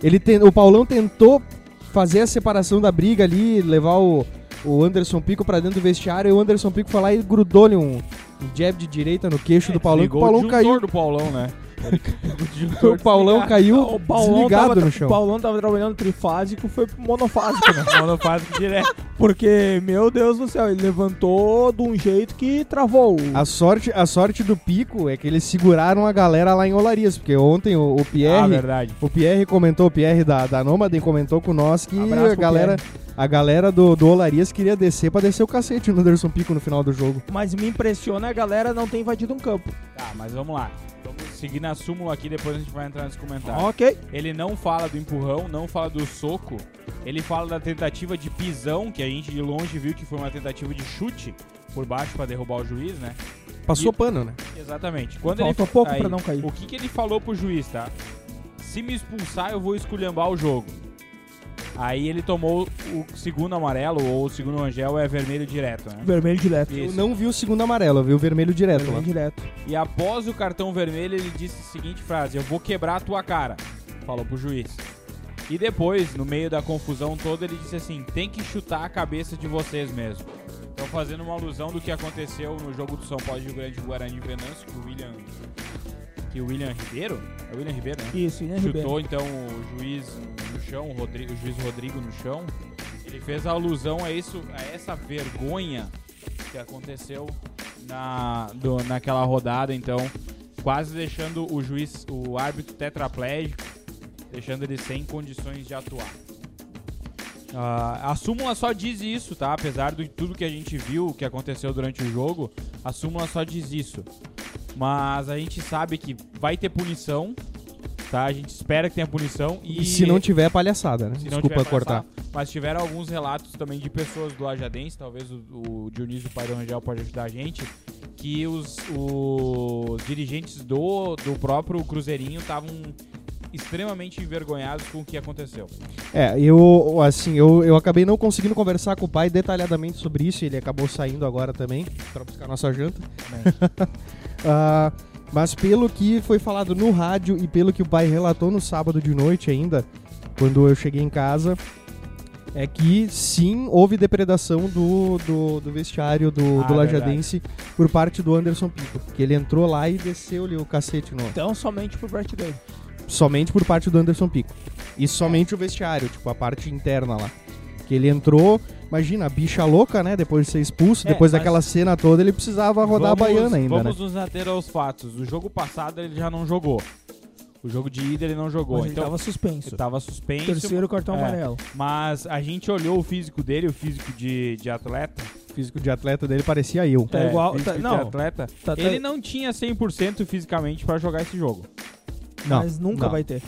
Ele ten- o Paulão tentou fazer a separação da briga ali, levar o, o Anderson Pico pra dentro do vestiário e o Anderson Pico foi lá e grudou-lhe um, um jab de direita no queixo É, do Paulão, o Paulão disjuntor caiu. do Paulão, né? O Paulão caiu O Paulão, desligado tava, no chão. o Paulão tava trabalhando trifásico, foi pro monofásico, né? Monofásico direto. Porque, meu Deus do céu, ele levantou de um jeito que travou. A sorte, a sorte do Pico é que eles seguraram a galera lá em Olarias, porque ontem o, o Ah, Pierre, verdade. o Pierre comentou, o Pierre da, da Nomaden comentou com nós que Abraço a galera, a galera do, do Olarias queria descer pra descer o cacete no Anderson Pico no final do jogo. Mas me impressiona a galera não ter invadido um campo. Tá, mas vamos lá. Seguir na súmula aqui, depois a gente vai entrar nesse comentário. Ok. Ele não fala do empurrão, não fala do soco. Ele fala da tentativa de pisão, que a gente de longe viu que foi uma tentativa de chute por baixo pra derrubar o juiz, né? Passou E- pano, né? Exatamente. Quando Falta ele pouco pra não cair. O que, que ele falou pro juiz, tá? Se me expulsar, eu vou esculhambar o jogo. Aí ele tomou o segundo amarelo, ou o segundo Angel é vermelho direto, né? Vermelho direto. Eu Isso. não vi o segundo amarelo, eu vi o vermelho direto lá. Vermelho direto. E após o cartão vermelho, ele disse a seguinte frase: Eu vou quebrar a tua cara. Falou pro juiz. E depois, no meio da confusão toda, ele disse assim: Tem que chutar a cabeça de vocês mesmo. Então, fazendo uma alusão do que aconteceu no jogo do São Paulo de Rio Grande do Guarani e Venâncio, que o William. Que o William Ribeiro? É o William Ribeiro, né? Isso, Ribeiro. chutou então o juiz no chão, o, Rodrigo, o juiz Rodrigo no chão. Ele fez a alusão a isso, a essa vergonha que aconteceu na, do- naquela rodada, então quase deixando o juiz, o árbitro tetraplégico, deixando ele sem condições de atuar. Ah, a súmula só diz isso, tá? Apesar de tudo que a gente viu, que aconteceu durante o jogo, a súmula só diz isso. Mas a gente sabe que vai ter punição, tá? A gente espera que tenha punição e, E se não tiver, é palhaçada, né? se Desculpa tiver cortar. palhaçada, Mas tiveram alguns relatos também de pessoas do Lajadense, talvez o, o Dionísio Pai do Rangel pode ajudar a gente, que os, os dirigentes do, do próprio Cruzeirinho estavam extremamente envergonhados com o que aconteceu. É, eu, assim, eu, eu acabei não conseguindo conversar com o pai detalhadamente sobre isso, ele acabou saindo agora também, pra buscar nossa janta. Ah, Mas pelo que foi falado no rádio e pelo que o pai relatou no sábado de noite ainda, quando eu cheguei em casa, é que sim, houve depredação do, do, do vestiário do, Ah, do Lajadense por parte do Anderson Pico. Que ele entrou lá e desceu-lhe o cacete no, Então, somente pro Brett Gay. somente por parte do Anderson Pico. E somente o vestiário, tipo, a parte interna lá. Que ele entrou, imagina, a bicha louca, né? Depois de ser expulso, É, depois daquela cena toda, ele precisava rodar Vamos- a baiana ainda, Vamos né? nos ater aos fatos. O jogo passado ele já não jogou. O jogo de ida ele não jogou. Mas ele então tava suspenso. ele tava suspenso. Terceiro cartão É. amarelo. Mas a gente olhou o físico dele, o físico de, de atleta. O físico de atleta dele parecia eu. Tá igual- físico tá- de não. atleta. Tá- tá- Ele não tinha 100% fisicamente pra jogar esse jogo. Não, mas nunca não. vai ter.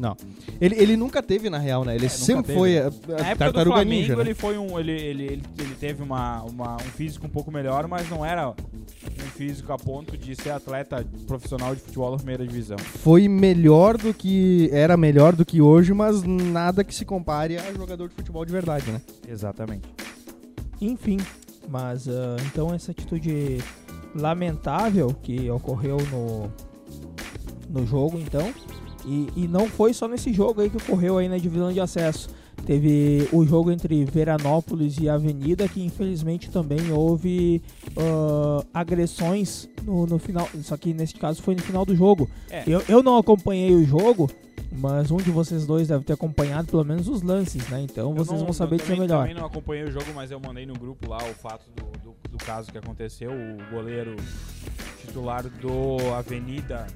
Não. Ele, ele nunca teve, na real, né? Ele É, sempre foi a, a Na época do Flamengo ninja, né? ele foi um, ele, ele, ele, ele teve uma, uma- um físico um pouco melhor, mas não era um físico a ponto de ser atleta profissional de futebol da primeira divisão. Foi melhor do que... Era melhor do que hoje, mas nada que se compare a jogador de futebol de verdade, né? Exatamente. Enfim, mas ah, então essa atitude lamentável que ocorreu no, no jogo, então. E, e não foi só nesse jogo aí que ocorreu aí na divisão de acesso. Teve o jogo entre Veranópolis e Avenida, que infelizmente também houve ah, agressões no, no final. Só que nesse caso foi no final do jogo. É. Eu, eu não acompanhei o jogo, mas um de vocês dois deve ter acompanhado pelo menos os lances, né? Então Eu vocês não- vão saber eu dizer melhor. também não acompanhei o jogo, mas eu mandei no grupo lá o fato do, do, do caso que aconteceu. O goleiro titular do Avenida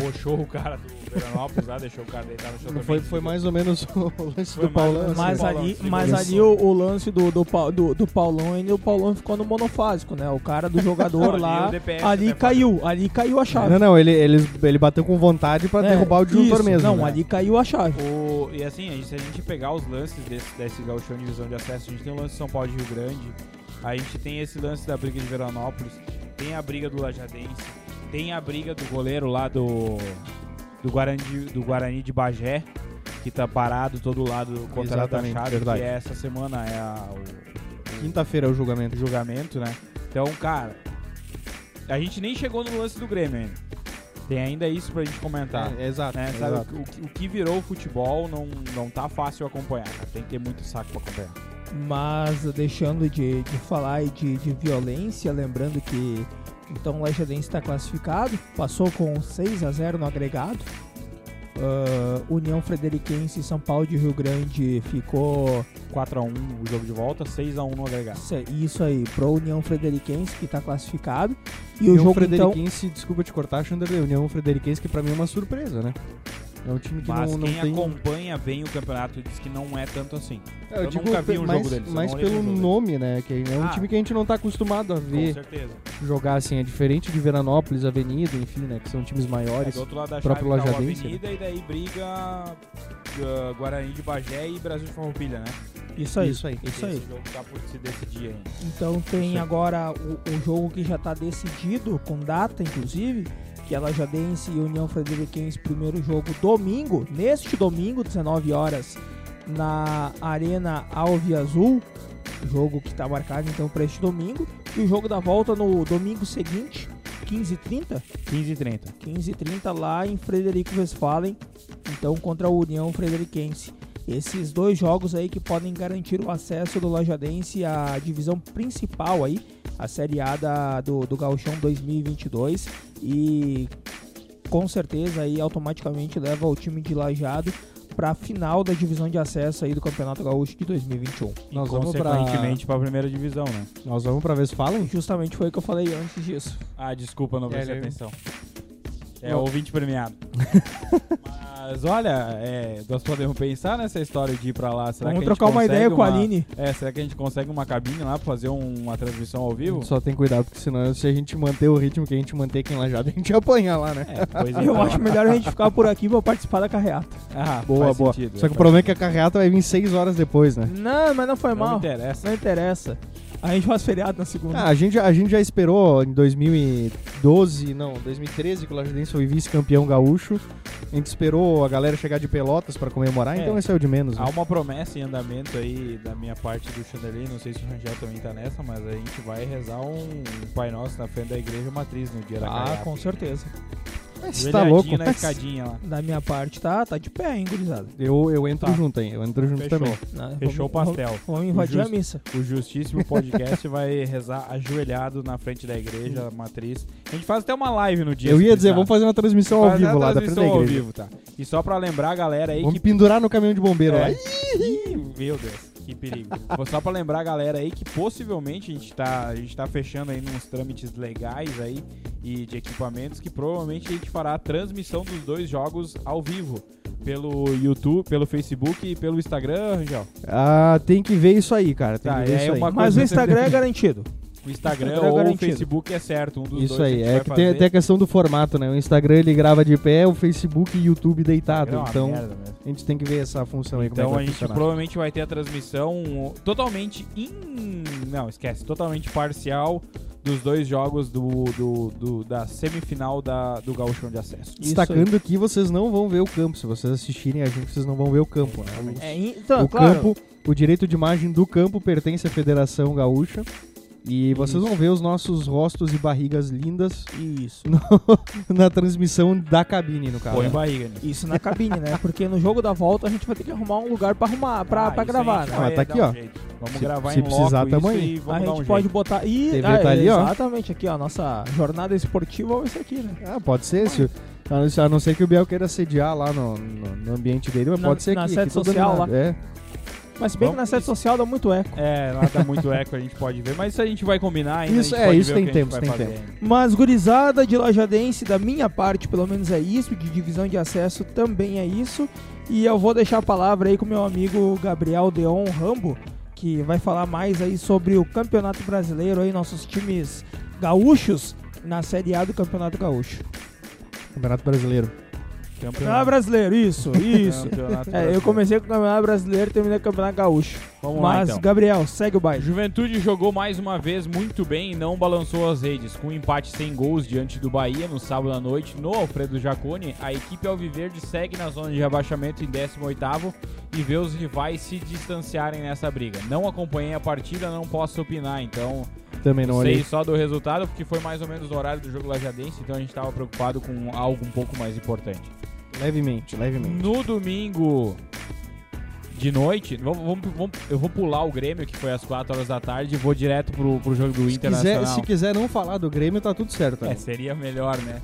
puxou o cara do Veranópolis lá, deixou o cara deitado no chão. Também. foi, foi mais ou menos o lance Foi do mais Paulão. assim. Mas ali, mas ali o, o lance do, do, do, do Paulão ainda o Paulão ficou no monofásico, né? O cara do jogador Não, lá, DPS ali caiu, ali caiu a chave. Não, não, ele, ele, ele bateu com vontade pra É, derrubar o disjuntor mesmo. Não, né? ali caiu a chave. O- e assim, a gente- se a gente pegar os lances desse, desse gauchão de divisão de acesso, a gente tem o lance de São Paulo de Rio Grande, a gente tem esse lance da briga de Veranópolis, tem a briga do Lajadense, tem a briga do goleiro lá do, do, Guarani, do Guarani de Bagé, que tá parado todo lado contra a chave, verdade. que é essa semana é a- o, Quinta-feira é o julgamento. julgamento, né? Então, cara, a gente nem chegou no lance do Grêmio ainda. Tem ainda isso pra gente comentar. É, exato. Né, sabe, exato. o, que- o que virou o futebol não, não tá fácil acompanhar, cara. Tem que ter muito saco pra acompanhar. Mas deixando de, de falar aí de, de violência, lembrando que então o Lajadense está classificado, passou com 6 a 0 no agregado. Ah, União Frederiquense e São Paulo de Rio Grande ficou 4x1 o jogo de volta, 6x1 no agregado. Isso aí- Isso aí, pro União Frederiquense, que tá classificado. E o União jogo, então... Frederiquense, desculpa te cortar, Chanderley, União Frederiquense que pra mim é uma surpresa, né? É um time que Mas não, não quem tem... acompanha bem o campeonato diz que não é tanto assim. É, eu nunca vi um mais, jogo deles, eu olhei pelo nome, né? Que é um Ah. time que a gente não tá acostumado a Com ver certeza. jogar assim. É diferente de Veranópolis, Avenida, enfim, né? Que são times É, maiores. do outro lado da chave próprio tá o Lajadense, Avenida e daí briga uh, Guarani de Bagé e Brasil de Farroupilha, né? Isso aí, Isso aí. isso aí. Esse jogo tá por se decidir ainda. Então tem agora o, o jogo que já tá decidido, com data inclusive, que é Lajadense e União Frederiquense, primeiro jogo domingo, neste domingo, 19 horas, na Arena Alve Azul. Jogo que tá marcado então para este domingo. E o jogo da volta no domingo seguinte, 15h30. 15 e 30. 15h30 lá em Frederico Westphalen, então contra a União Frederiquense. Esses dois jogos aí que podem garantir o acesso do Lajadense à divisão principal aí, a Série A da, do, do Gauchão 2022 e com certeza aí automaticamente leva o time de Lajado para a final da divisão de acesso aí do Campeonato Gaúcho de 2021. Nós e vamos pra- consequentemente pra... primeira divisão, né? Nós vamos pra Westfalen? Justamente foi o que eu falei antes disso. Ah, desculpa, não prestei É, atenção. É Não. ouvinte premiado. Mas olha, é, nós podemos pensar nessa história de ir pra lá. Será Vamos que a gente trocar uma consegue ideia com a Aline. É, será que a gente consegue uma cabine lá pra fazer um- uma transmissão ao vivo? Só tem cuidado, porque senão se a gente manter o ritmo que a gente mantém aqui em Lajado, a gente apanha lá, né? É, pois Eu então. acho melhor a gente ficar por aqui para participar da carreata. Ah, Boa, faz boa. sentido, Só que o faz problema é que a carreata vai vir seis horas depois, né? Não, mas não foi Não mal. me interessa. Não interessa. A gente faz feriado na segunda. Ah, a, gente, a gente já esperou em 2012, não, 2013, que o Lajadense foi vice-campeão gaúcho. A gente esperou a galera chegar de Pelotas pra comemorar, É. então esse é o de menos. né? Há uma promessa em andamento aí da minha parte do Chandelei, não sei se o Rangel também tá nessa, mas a gente vai rezar um Pai Nosso na frente da Igreja Matriz no dia da Ah, com certeza. Você tá louco? na Mas escadinha lá. Da minha parte, tá, tá de pé, hein, gurizada. Eu, eu entro Tá. junto, hein? Eu entro junto Fechou. também. Né? Fechou o Vamos- pastel. Vamos, invadir a justo- missa. O Justíssimo Podcast vai rezar ajoelhado na frente da igreja matriz. A gente faz até uma live no dia. Eu se ia dizer, precisar. vamos fazer uma transmissão ao Fazer vivo a lá da frente da transmissão ao igreja. vivo, tá? E só pra lembrar a galera aí Vamos que pendurar no caminhão de bombeiro É. lá. Ih, Meu Deus, que perigo. Só pra lembrar a galera aí que possivelmente a gente, tá, a gente tá fechando aí uns trâmites legais aí e de equipamentos que provavelmente a gente fará a transmissão dos dois jogos ao vivo. Pelo YouTube, pelo Facebook e pelo Instagram, Rangel. Ah, tem que ver isso aí, cara. Tem Tá, que ver é isso aí. Mas o Instagram é garantido. O Instagram é ou o garantido. Facebook é certo, um dos Isso dois a aí, é que tem, tem a questão do formato, né? O Instagram ele grava de pé, o Facebook e o YouTube deitado. É então a gente tem que ver essa função aí como é Então que a gente funcionar. provavelmente vai ter a transmissão totalmente in... Não, esquece, totalmente parcial dos dois jogos do, do, do- da semifinal da, do Gauchão de Acesso. Isso Destacando que vocês não vão ver o campo. Se vocês assistirem a gente, vocês não vão ver o campo, né? É, então, o claro. campo, o direito de imagem do campo pertence à Federação Gaúcha. E vocês vão ver os nossos rostos e barrigas lindas Isso. na transmissão da cabine, no caso. Põe barriga nisso. Isso na cabine, né? Porque no jogo da volta a gente vai ter que arrumar um lugar pra arrumar, pra, Ah, pra gravar, né? Ah, tá aqui, um ó. Vamos Se- gravar se em precisar, loco tamo isso aí. e A vamos dar um gente pode jeito. botar. E, TV ah, tá ali, ó. Exatamente aqui, ó. Nossa jornada esportiva vai ser aqui, né? Ah, pode ser. Se, a não- a não ser que o Biel queira sediar lá no, no- no ambiente dele, mas Na- pode ser na aqui. sede aqui todo social lá. É. Mas se bem que na Vamos- sede social dá muito eco. É, lá tá muito eco, a gente pode ver. Mas isso a gente vai combinar ainda. Isso, a gente é, pode isso ver tem tempo, tem fazer tempo. ainda. Mas gurizada de Lajadense, da minha parte, pelo menos é isso, de divisão de acesso também é isso. E eu vou deixar a palavra aí com meu amigo Gabriel Deon Rambo, que vai falar mais aí sobre o Campeonato Brasileiro aí, nossos times gaúchos na Série A do Campeonato Gaúcho. Campeonato Brasileiro. Campeonato Brasileiro, isso, isso. Campeonato É, eu comecei com o Campeonato Brasileiro e terminei com o Campeonato Gaúcho. Vamos lá Mas, então. Gabriel, segue o baile. Juventude jogou mais uma vez muito bem e não balançou as redes. Com um empate sem gols diante do Bahia no sábado à noite no Alfredo Jaconi, a equipe Alviverde segue na zona de rebaixamento em 18º e vê os rivais se distanciarem nessa briga. Não acompanhei a partida, não posso opinar, então Também não sei olhei. só do resultado porque foi mais ou menos no horário do jogo lajadense, então a gente estava preocupado com algo um pouco mais importante. Levemente, levemente. No domingo de noite, vamos, vamos- vamos- eu vou pular o Grêmio, que foi às 4 horas da tarde, e vou direto pro, pro jogo do Se Internacional. quiser, se quiser não falar do Grêmio, tá tudo certo. É, né? seria melhor, né?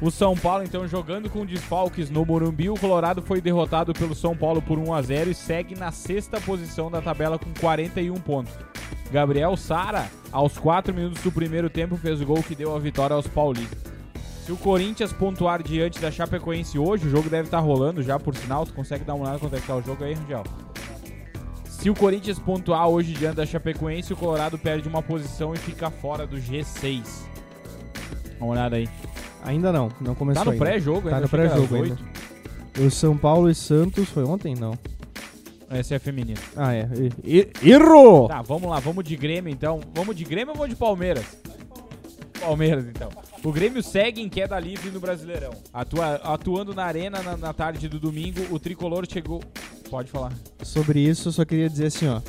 O São Paulo, então, jogando com desfalques no Morumbi, o Colorado foi derrotado pelo São Paulo por 1 a 0 e segue na sexta posição da tabela com 41 pontos. Gabriel Sara, aos 4 minutos do primeiro tempo, fez o gol que deu a vitória aos paulistas. Se o Corinthians pontuar diante da Chapecoense hoje, o jogo deve estar rolando já, por sinal. Tu consegue dar uma olhada quanto é que tá o jogo aí, Rangel? Se o Corinthians pontuar hoje diante da Chapecoense, o Colorado perde uma posição e fica fora do G6. Dá uma olhada aí. Ainda não, não começou Tá no ainda. pré-jogo, Tá ainda no chega às pré-jogo oito. O São Paulo e Santos foi ontem? Não. Esse é feminino. Ah, é. E- e- Errou! Tá, vamos lá, vamos de Grêmio então. Vamos de Grêmio ou vamos de Palmeiras? Palmeiras então. O Grêmio segue em queda livre no Brasileirão. Atua- atuando na arena na, na tarde do domingo, o tricolor chegou. Pode falar. Sobre isso, eu só queria dizer assim, ó.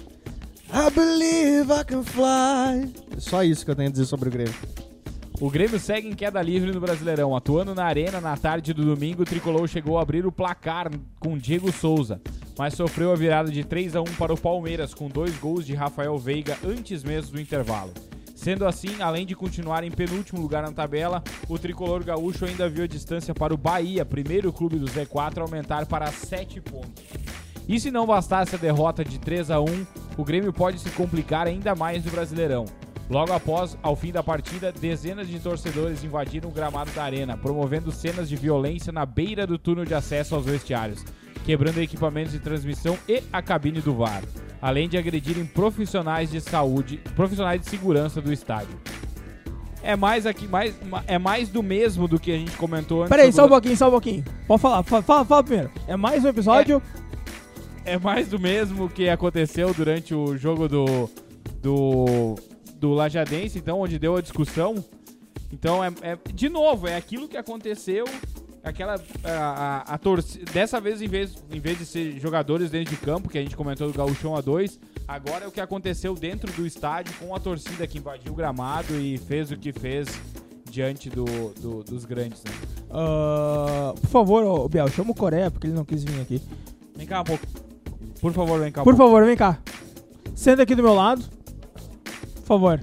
I believe I can fly. Só isso que eu tenho a dizer sobre o Grêmio. O Grêmio segue em queda livre no Brasileirão. Atuando na arena na tarde do domingo, o tricolor chegou a abrir o placar com Diego Souza, mas sofreu a virada de 3 a 1 para o Palmeiras com dois gols de Rafael Veiga antes mesmo do intervalo. Sendo assim, além de continuar em penúltimo lugar na tabela, o tricolor gaúcho ainda viu a distância para o Bahia, primeiro clube do Z4, aumentar para 7 pontos. E se não bastasse a derrota de 3 a 1, o Grêmio pode se complicar ainda mais no Brasileirão. Logo após, ao fim da partida, dezenas de torcedores invadiram o gramado da arena, promovendo cenas de violência na beira do túnel de acesso aos vestiários, quebrando equipamentos de transmissão e a cabine do VAR, além de agredirem profissionais de saúde, profissionais de segurança do estádio. É mais aqui, mais, é mais do mesmo do que a gente comentou antes. Peraí, só um pouquinho, só um pouquinho. Pode falar, fa- fala, fala primeiro. É mais um episódio. é mais do mesmo que aconteceu durante o jogo do, do, do Lajadense, então, onde deu a discussão. Então, é, é- de novo, é aquilo que aconteceu. Aquela. A, a, a torcida. Dessa vez, em vez, em vez de ser jogadores dentro de campo, que a gente comentou do Gauchão A2, agora é o que aconteceu dentro do estádio com a torcida que invadiu o gramado e fez o que fez diante do, do- dos grandes. Né? Ah, por favor, ô, Biel, chama o Coreia, porque ele não quis vir aqui. Vem cá um pouco. Por favor, vem cá um Por pouco. favor, vem cá. Senta aqui do meu lado. Por favor.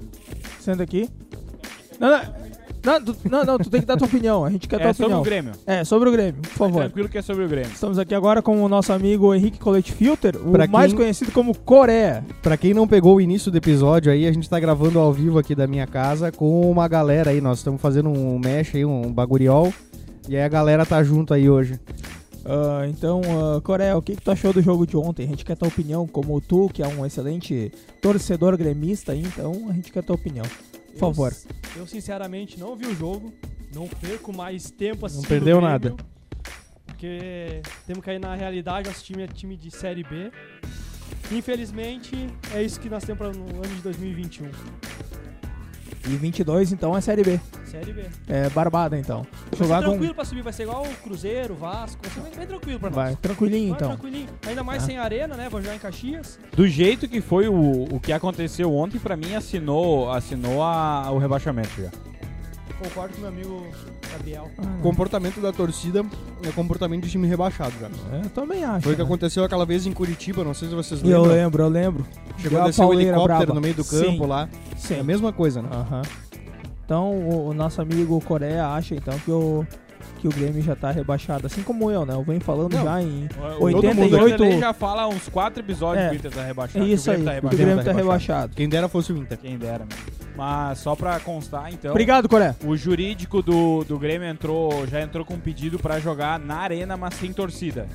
Senta aqui. Não, não. Não, tu, não, não, tu tem que dar tua opinião. A gente quer tua É sobre opinião. o Grêmio. É, sobre o Grêmio, por favor. Tranquilo que é sobre o Grêmio. Estamos aqui agora com o nosso amigo Henrique Colete Filter, o Pra mais quem- conhecido como Coreia. Pra quem não pegou o início do episódio aí, a gente tá gravando ao vivo aqui da minha casa com uma galera aí. Nós estamos fazendo um mesh aí, um baguriol. E aí a galera tá junto aí hoje. Ah, então, ah, Coreia, o que, que tu achou do jogo de ontem? A gente quer tua opinião, como tu, que é um excelente torcedor gremista, aí, então a gente quer tua opinião. Por favor. Eu, sinceramente, não vi o jogo. Não perco mais tempo assistindo perdeu o Grêmio, nada. Porque temos que ir na realidade, nosso time é time de Série B. Infelizmente, é isso que nós temos pra- no ano de 2021. E 22, então, é Série B. Série B. É barbada, então. Vai ser Jogar com... tranquilo pra subir, vai ser igual o Cruzeiro, o Vasco. Vai ser bem, bem tranquilo pra nós. Vai, tranquilinho, Vai então. tranquilinho. Ainda mais Ah. sem arena, né? Vou jogar em Caxias. Do jeito que foi o, o que aconteceu ontem, pra mim assinou, assinou a- o rebaixamento já. Concordo com meu amigo Gabriel. Ah, O comportamento da torcida é comportamento de time rebaixado já. Eu também acho. Foi o que né? aconteceu aquela vez em Curitiba, não sei se vocês Eu lembram. lembro, eu lembro. Chegou Deu a descer o pauleira helicóptero braba. no meio do Sim, campo lá. Sim. É a mesma coisa, né? Aham. Então, o, o nosso amigo Coreia acha então que o, que o Grêmio já tá rebaixado, assim como eu, né? Eu venho falando Não. já em. O 88 Vanderlei já fala uns quatro episódios É. que o Inter tá É rebaixado. isso que o aí, tá o rebaixado. Grêmio tá tá rebaixado. Quem dera fosse o Inter. Quem dera, meu. Mas só pra constar, então. Obrigado, Coreia. O jurídico do, do Grêmio entrou, já entrou com um pedido pra jogar na arena, mas sem torcida.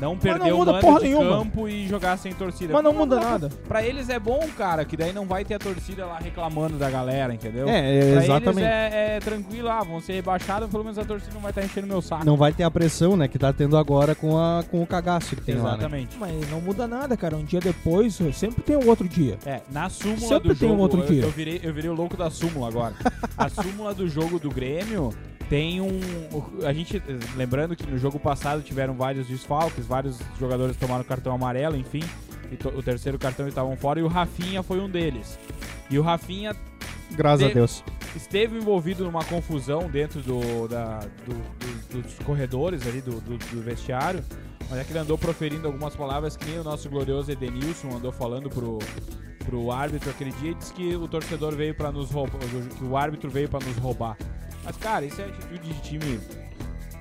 Não perder o muda mando porra de nenhuma. campo e jogar sem torcida. Mas não muda pra- nada. Pra eles é bom, cara, que daí não vai ter a torcida lá reclamando da galera, entendeu? É, é, Pra exatamente. eles é, é tranquilo, ah, vão ser rebaixados, pelo menos a torcida não vai estar enchendo meu saco. Não vai ter a pressão, né, que tá tendo agora com, a, com o cagaço que tem lá, né? Exatamente. Mas não muda nada, cara. Um dia depois, sempre tem um outro dia. É, na súmula Sempre do tem um jogo, outro eu, dia. eu virei, eu virei o louco da súmula agora. a súmula do jogo do Grêmio tem um. A gente. Lembrando que no jogo passado tiveram vários desfalques, vários jogadores tomaram cartão amarelo, enfim. To- o terceiro cartão estavam fora e o Rafinha foi um deles. E o Rafinha Graças a Deus. esteve envolvido numa confusão dentro do, da- do- do- dos corredores ali do, do- do vestiário. Mas é que ele andou proferindo algumas palavras que nem o nosso glorioso Edenilson andou falando pro, pro árbitro aquele dia e disse que o torcedor veio para nos roubar, que o árbitro veio para nos roubar. Mas cara, isso é atitude de time.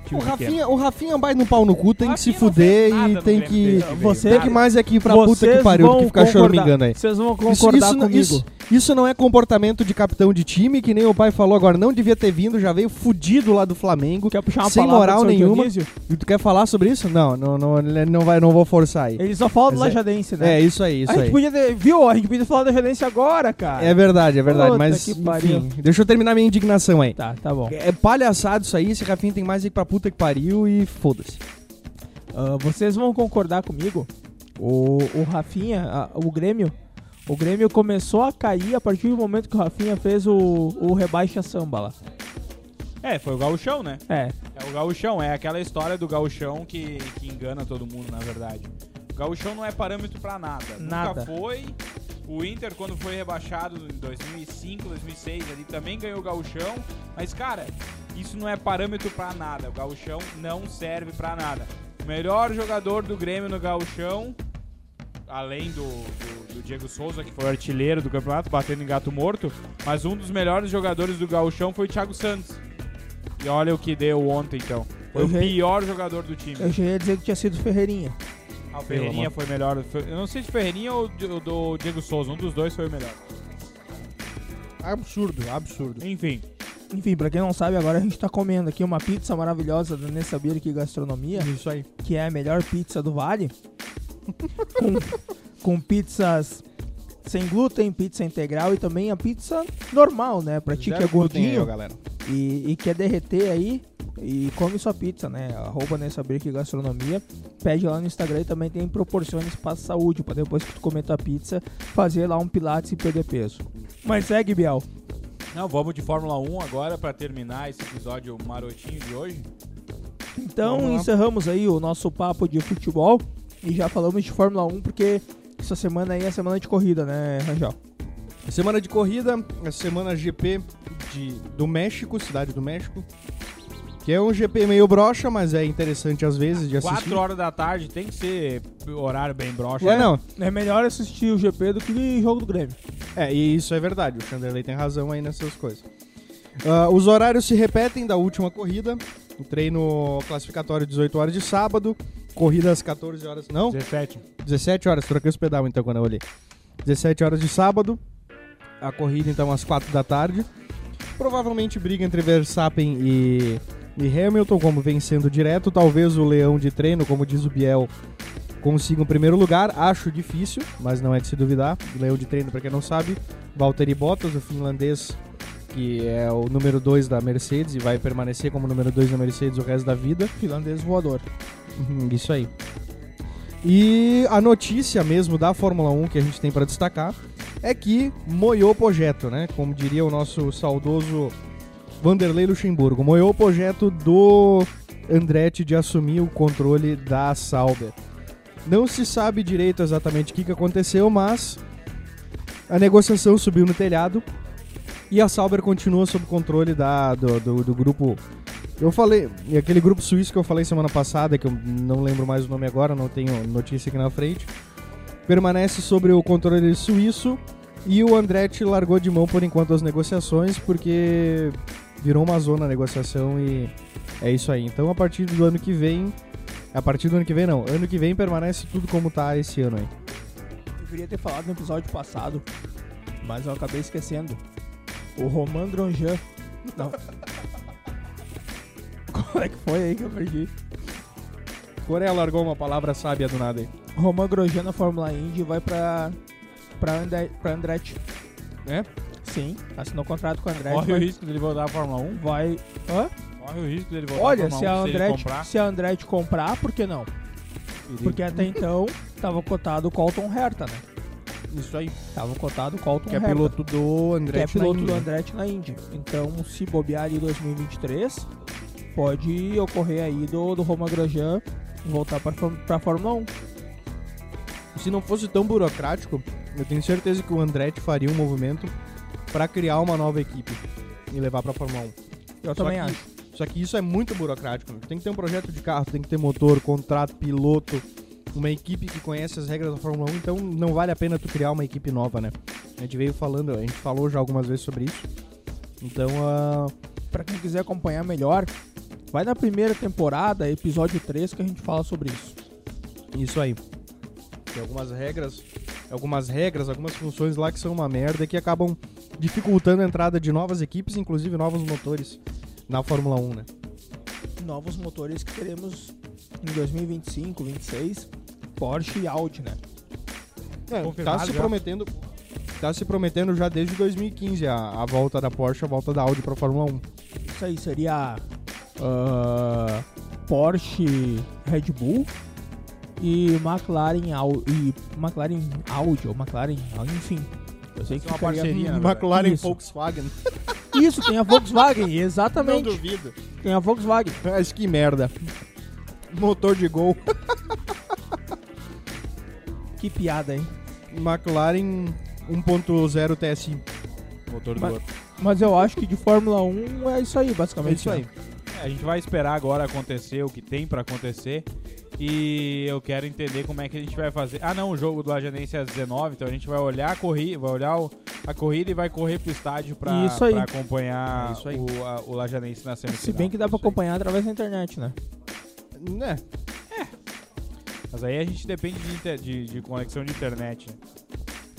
Time O pequeno. Rafinha, o Rafinha vai no pau no cu, tem que se fuder e tem que. Você Tem que mais aqui pra puta que pariu do que ficar choramingando aí. Vocês vão Isso, concordar isso, não- comigo. isso- isso não é comportamento de capitão de time, que nem o pai falou agora. Não devia ter vindo, já veio fudido lá do Flamengo. Quer puxar uma sem moral nenhuma. Dionísio? E tu quer falar sobre isso? Não, não, não, não, vai, não vou forçar aí. Ele só fala do é- Lajadense, né? É, isso aí, isso a gente aí. podia ter, viu? A gente podia falar do Lajadense agora, cara. É verdade, é verdade. Puta mas, que pariu. enfim, deixa eu terminar minha indignação aí. Tá, tá bom. É palhaçado isso aí, esse Rafinha tem mais aí pra puta que pariu e foda-se. Ah, vocês vão concordar comigo? O, o Rafinha, ah, o Grêmio, o Grêmio começou a cair a partir do momento que o Rafinha fez o, o rebaixa samba lá. É, foi o gauchão, né? É, É o gauchão, é aquela história do gauchão que, que engana todo mundo, na verdade. O gauchão não é parâmetro pra nada. Nada. Nunca foi. O Inter, quando foi rebaixado em 2005, 2006, ali também ganhou o gauchão. Mas, cara, isso não é parâmetro pra nada. O gauchão não serve pra nada. O melhor jogador do Grêmio no gauchão, além do, do, do Diego Souza, que foi o artilheiro do campeonato, batendo em gato morto, mas um dos melhores jogadores do gauchão foi o Thiago Santos. E olha o que deu ontem, então. Foi Eu o pior jogador do time. eu já ia dizer que tinha sido Ferreirinha. Ah, o Ferreirinha foi melhor. Foi- Eu não sei se Ferreirinha ou do, do Diego Souza. Um dos dois foi o melhor. Absurdo, absurdo. Enfim. Enfim, pra quem não sabe, agora a gente tá comendo aqui uma pizza maravilhosa da Nessa Beer aqui Gastronomia, Isso aí. que é a melhor pizza do Vale. com, com pizzas sem glúten, pizza integral e também a pizza normal, né? Pra ti que é gordinho galera. e, e quer derreter aí, e come sua pizza, né? Arroba Nessa Brick Gastronomia. Pede lá no Instagram e também tem proporções para saúde, para depois que tu comer tua pizza, fazer lá um pilates e perder peso. Mas segue, Biel. Não, vamos de Fórmula 1 agora pra terminar esse episódio marotinho de hoje. Então encerramos aí o nosso papo de futebol e já falamos de Fórmula 1 porque essa semana aí é semana de corrida, né, Rangel? Semana de corrida, a semana GP de, do México, cidade do México. Que é um GP meio broxa, mas é interessante às vezes de assistir. 4 horas da tarde tem que ser horário bem broxa. É, não. É melhor assistir o GP do que jogo do Grêmio. É, e isso é verdade. O Chanderley tem razão aí nessas coisas. Ah, os horários se repetem da última corrida. O treino classificatório 18 horas de sábado. Corrida às 14 horas. Não, 17. 17 horas. Troquei os pedal então quando eu olhei. 17 horas de sábado. A corrida então às 4 da tarde. Provavelmente briga entre Verstappen e, e Hamilton, como vem sendo direto. Talvez o leão de treino, como diz o Biel, consiga o primeiro lugar. Acho difícil, mas não é de se duvidar. O leão de treino, para quem não sabe, Valtteri Bottas, o finlandês, que é o número 2 da Mercedes e vai permanecer como número 2 da Mercedes o resto da vida. Finlandês voador. Uhum, Isso aí. E a notícia mesmo da Fórmula 1 que a gente tem para destacar é que moiou o projeto, né? Como diria o nosso saudoso Vanderlei Luxemburgo, moiou o projeto do Andretti de assumir o controle da Sauber. Não se sabe direito exatamente o que, que aconteceu, mas a negociação subiu no telhado e a Sauber continua sob controle da, do, do, do grupo eu falei, aquele grupo suíço que eu falei semana passada, que eu não lembro mais o nome agora, não tenho notícia aqui na frente, permanece sobre o controle suíço e o Andretti largou de mão por enquanto as negociações, porque virou uma zona a negociação e é isso aí. Então a partir do ano que vem, a partir do ano que vem não, ano que vem permanece tudo como tá esse ano aí. Deveria ter falado no episódio passado, mas eu acabei esquecendo. O Roman Grosjean. Não. Qual é que foi aí que eu perdi? Coreia largou uma palavra sábia do nada aí. Roman Grosjean na Fórmula Indy vai pra, pra, Andre, pra Andretti. É? Sim, assinou contrato com a Andretti. Corre o risco dele voltar à Fórmula 1. vai. Hã? Corre o risco dele voltar Olha, à se a, Fórmula 1 se ele Andretti, comprar. se a Andretti comprar, por que não? Porque até então tava cotado o Colton Herta, né? Isso aí. Tava cotado o Colton Que é Herta. piloto do que é Andretti piloto do Indy. Andretti na Indy. Então, se bobear em 2023, pode ocorrer aí do, do Roman Grosjean voltar pra, pra Fórmula 1. Se não fosse tão burocrático, eu tenho certeza que o Andretti faria um movimento pra criar uma nova equipe e levar pra Fórmula 1. Eu Só também que- acho. Só que isso é muito burocrático. Tem que ter um projeto de carro, tem que ter motor, contrato, piloto, uma equipe que conhece as regras da Fórmula 1, então não vale a pena tu criar uma equipe nova, né? A gente veio falando, a gente falou já algumas vezes sobre isso. Então, ah, Pra quem quiser acompanhar melhor, vai na primeira temporada, episódio 3, que a gente fala sobre isso. Isso aí. Tem algumas regras, algumas regras, algumas funções lá que são uma merda e que acabam dificultando a entrada de novas equipes, inclusive novos motores na Fórmula 1, né? Novos motores que teremos em 2025, 26, Porsche e Audi, né? tá Confirmado se já. prometendo tá se prometendo já desde 2015 a, a volta da Porsche, a volta da Audi pra Fórmula 1. Isso aí seria ah, Porsche Red Bull e McLaren, Au- e McLaren Audi ou McLaren, enfim. Eu sei que Isso é uma parceria, verdade. McLaren Isso. Volkswagen. Isso, tem a Volkswagen, Não exatamente. duvido. Tem a Volkswagen. Mas que merda. Motor de gol. Que piada, hein? McLaren 1.0 TSI. Motor do Mas- outro. Mas eu acho que de Fórmula 1 é isso aí, É basicamente. isso aí. né? É, a gente vai esperar agora acontecer o que tem pra acontecer. E eu quero entender como é que a gente vai fazer. Ah, não, o jogo do Lajanense é às 19, então a gente vai olhar a corrida, vai olhar o- a corrida e vai correr pro estádio pra, Isso pra acompanhar É isso aí. o, a- o Lajanense na semifinal. Se bem que dá pra acompanhar através da internet, né? Né? Mas aí a gente depende de, inter- de- de conexão de internet.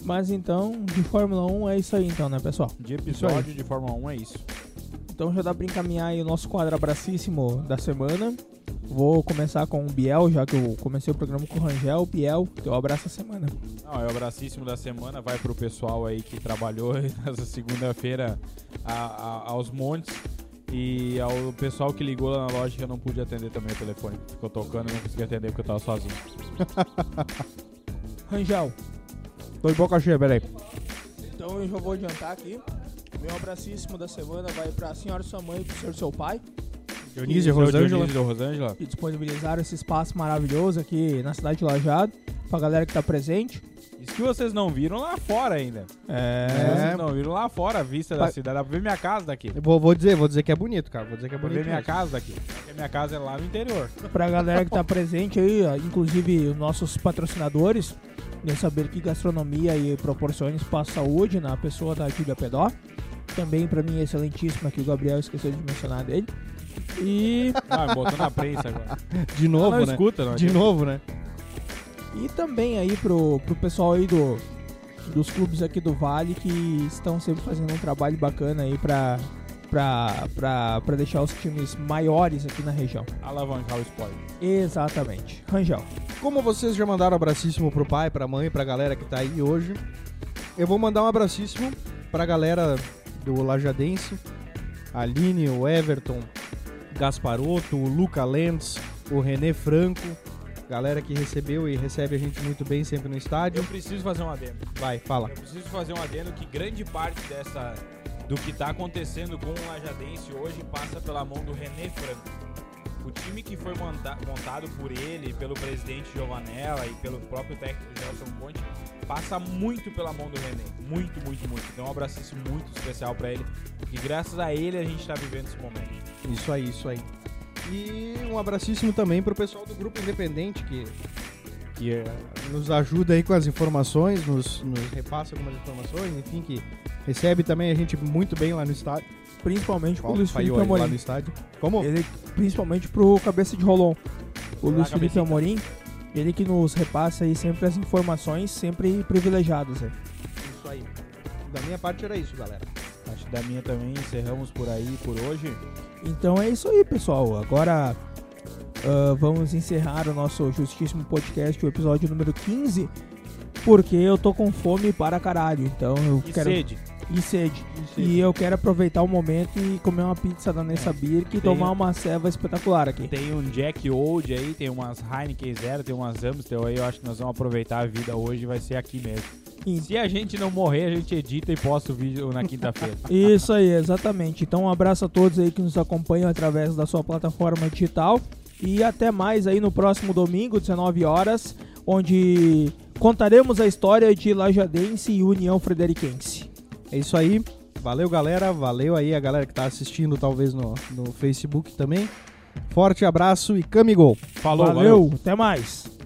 Mas então, de Fórmula 1 é isso aí então, né, pessoal? De episódio de Fórmula 1 é isso. Então já dá pra encaminhar aí o nosso quadro abracíssimo da semana. Vou começar com o Biel, já que eu comecei o programa com o Rangel. Biel, teu abraço da semana. Não, é o abracíssimo da semana vai pro pessoal aí que trabalhou nessa segunda-feira aos montes. E ao pessoal que ligou lá na loja que eu não pude atender também o telefone. Ficou tocando e não consegui atender porque eu tava sozinho. Rangel, Tô de boca cheia, peraí. então eu já vou adiantar aqui. Meu abracíssimo da semana vai pra senhora sua mãe e pro senhor seu pai, Dionísio, Seu Rosângela. Dionísio Rosângela. que disponibilizaram esse espaço maravilhoso aqui na cidade de Lajado, pra galera que tá presente. Isso que vocês não viram lá fora ainda. É. Vocês não viram lá fora a vista da Vai- cidade. Dá pra ver minha casa daqui. Eu Vou, vou dizer, vou dizer que é bonito, cara. Vou dizer que é Dá pra bonito. ver minha mesmo. casa daqui. Porque minha casa é lá no interior. Pra galera que tá presente aí, ó, inclusive os nossos patrocinadores, de saber que gastronomia e proporciona espaço saúde na pessoa da Júlia Pedó. Também pra mim excelentíssima que o Gabriel esqueceu de mencionar dele. E, Ah, botou na prensa agora. De novo, não né? escuta, não. De novo, né? e também aí pro, pro pessoal aí do, dos clubes aqui do Vale que estão sempre fazendo um trabalho bacana aí pra, pra, pra, pra deixar os times maiores aqui na região. Alavancar o spoiler. Exatamente. Rangel. Como vocês já mandaram um abracíssimo pro pai, pra mãe, pra galera que tá aí hoje, eu vou mandar um abracíssimo pra galera do Lajadense, Aline, o Everton, Gasparotto, o Luca Lentz, o René Franco, galera que recebeu e recebe a gente muito bem sempre no estádio. Eu preciso fazer um adendo. Vai, fala. Eu preciso fazer um adendo que grande parte dessa do que tá acontecendo com o Lajadense hoje passa pela mão do René Franco. O time que foi monta- montado por ele, pelo presidente Giovanella e pelo próprio técnico Gelson Conte, passa muito pela mão do René. Muito, muito, muito. Então um abraço muito especial pra ele. E graças a ele a gente tá vivendo esse momento. Isso aí, isso aí. E um abracíssimo também pro pessoal do Grupo Independente que, que eh, nos ajuda aí com as informações, nos, nos repassa algumas informações, enfim, que recebe também a gente muito bem lá no estádio. Principalmente pro Luiz Felipe aí lá Amorim. no estádio. Como? Ele, principalmente pro cabeça de rolon. O Luiz Felipe. Amorim, ele que nos repassa aí sempre as informações, sempre privilegiadas. Aí. Isso aí. Da minha parte era isso, galera. Acho que da minha também encerramos por aí por hoje. Então é isso aí, pessoal. Agora ah, vamos encerrar o nosso Justíssimo Podcast, o episódio número 15, porque eu tô com fome para caralho. Então eu E quero. sede. E sede. E eu quero aproveitar o momento e comer uma pizza da Nessa Beer e tomar uma ceva espetacular aqui. Tem um Jack Old aí, tem umas Heineken Zero, tem umas Amstel aí. Eu acho que nós vamos aproveitar a vida hoje vai ser aqui mesmo. E- Se a gente não morrer, a gente edita e posta o vídeo na quinta-feira. Isso aí, exatamente. Então um abraço a todos aí que nos acompanham através da sua plataforma digital. E até mais aí no próximo domingo, 19 horas, onde contaremos a história de Lajadense e União Frederiquense. É isso aí. Valeu, galera. Valeu aí a galera que tá assistindo, talvez no, no Facebook também. Forte abraço e camigol. Falou, valeu, até mais.